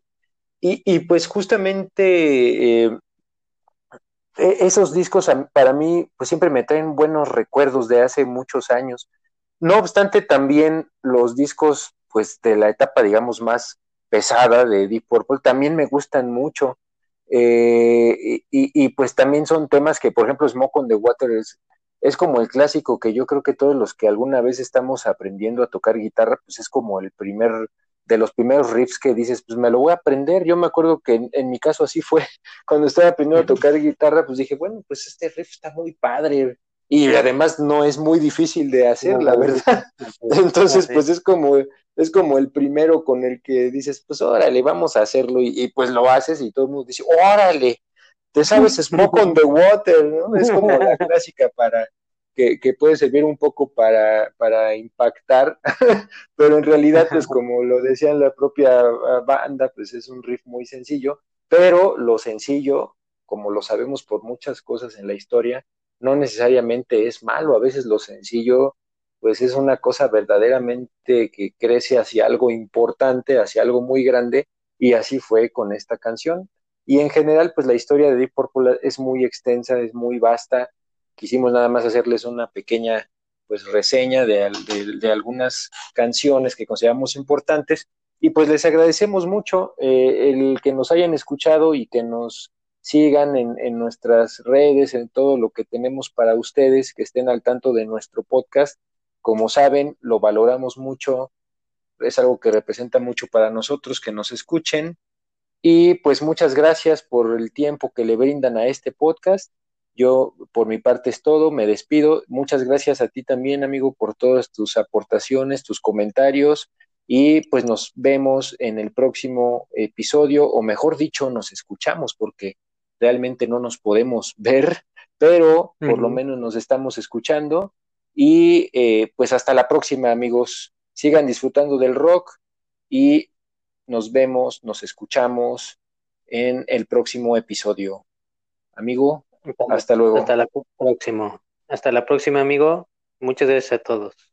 y, y, pues justamente eh, e, esos discos para mí pues siempre me traen buenos recuerdos de hace muchos años. No obstante, también los discos pues de la etapa digamos más pesada de Deep Purple también me gustan mucho. y, y, pues también son temas que, por ejemplo, Smoke on the Water es, es como el clásico que yo creo que todos los que alguna vez estamos aprendiendo a tocar guitarra, pues es como el primer, de los primeros riffs que dices, pues me lo voy a aprender. Yo me acuerdo que en, en mi caso así fue, cuando estaba aprendiendo a tocar guitarra, pues dije, bueno, pues este riff está muy padre. Y además no es muy difícil de hacer, la verdad. Entonces, pues es como, es como el primero con el que dices, pues órale, vamos a hacerlo. Y, y pues lo haces y todo el mundo dice, órale, te sabes Smoke on the Water, ¿no? Es como la clásica para que, que puede servir un poco para, para impactar, pero en realidad, pues como lo decía la propia ah, banda, pues es un riff muy sencillo, pero lo sencillo, como lo sabemos por muchas cosas en la historia, no necesariamente es malo, a veces lo sencillo pues es una cosa verdaderamente que crece hacia algo importante, hacia algo muy grande, y así fue con esta canción. Y en general, pues la historia de Deep Purple es muy extensa, es muy vasta. Quisimos nada más hacerles una pequeña pues reseña de, de, algunas canciones que consideramos importantes. Y pues les agradecemos mucho eh, el que nos hayan escuchado y que nos sigan en, en, nuestras redes, en todo lo que tenemos para ustedes, que estén al tanto de nuestro podcast. Como saben, lo valoramos mucho, es algo que representa mucho para nosotros, que nos escuchen. Y pues muchas gracias por el tiempo que le brindan a este podcast. Yo, por mi parte, es todo. Me despido. Muchas gracias a ti también, amigo, por todas tus aportaciones, tus comentarios. Y pues nos vemos en el próximo episodio, o mejor dicho, nos escuchamos, porque realmente no nos podemos ver, pero por uh -huh. lo menos nos estamos escuchando. Y eh, pues hasta la próxima, amigos. Sigan disfrutando del rock y nos vemos, nos escuchamos en el próximo episodio. Amigo, hasta luego. Hasta la próxima. Hasta la próxima, amigo. Muchas gracias a todos.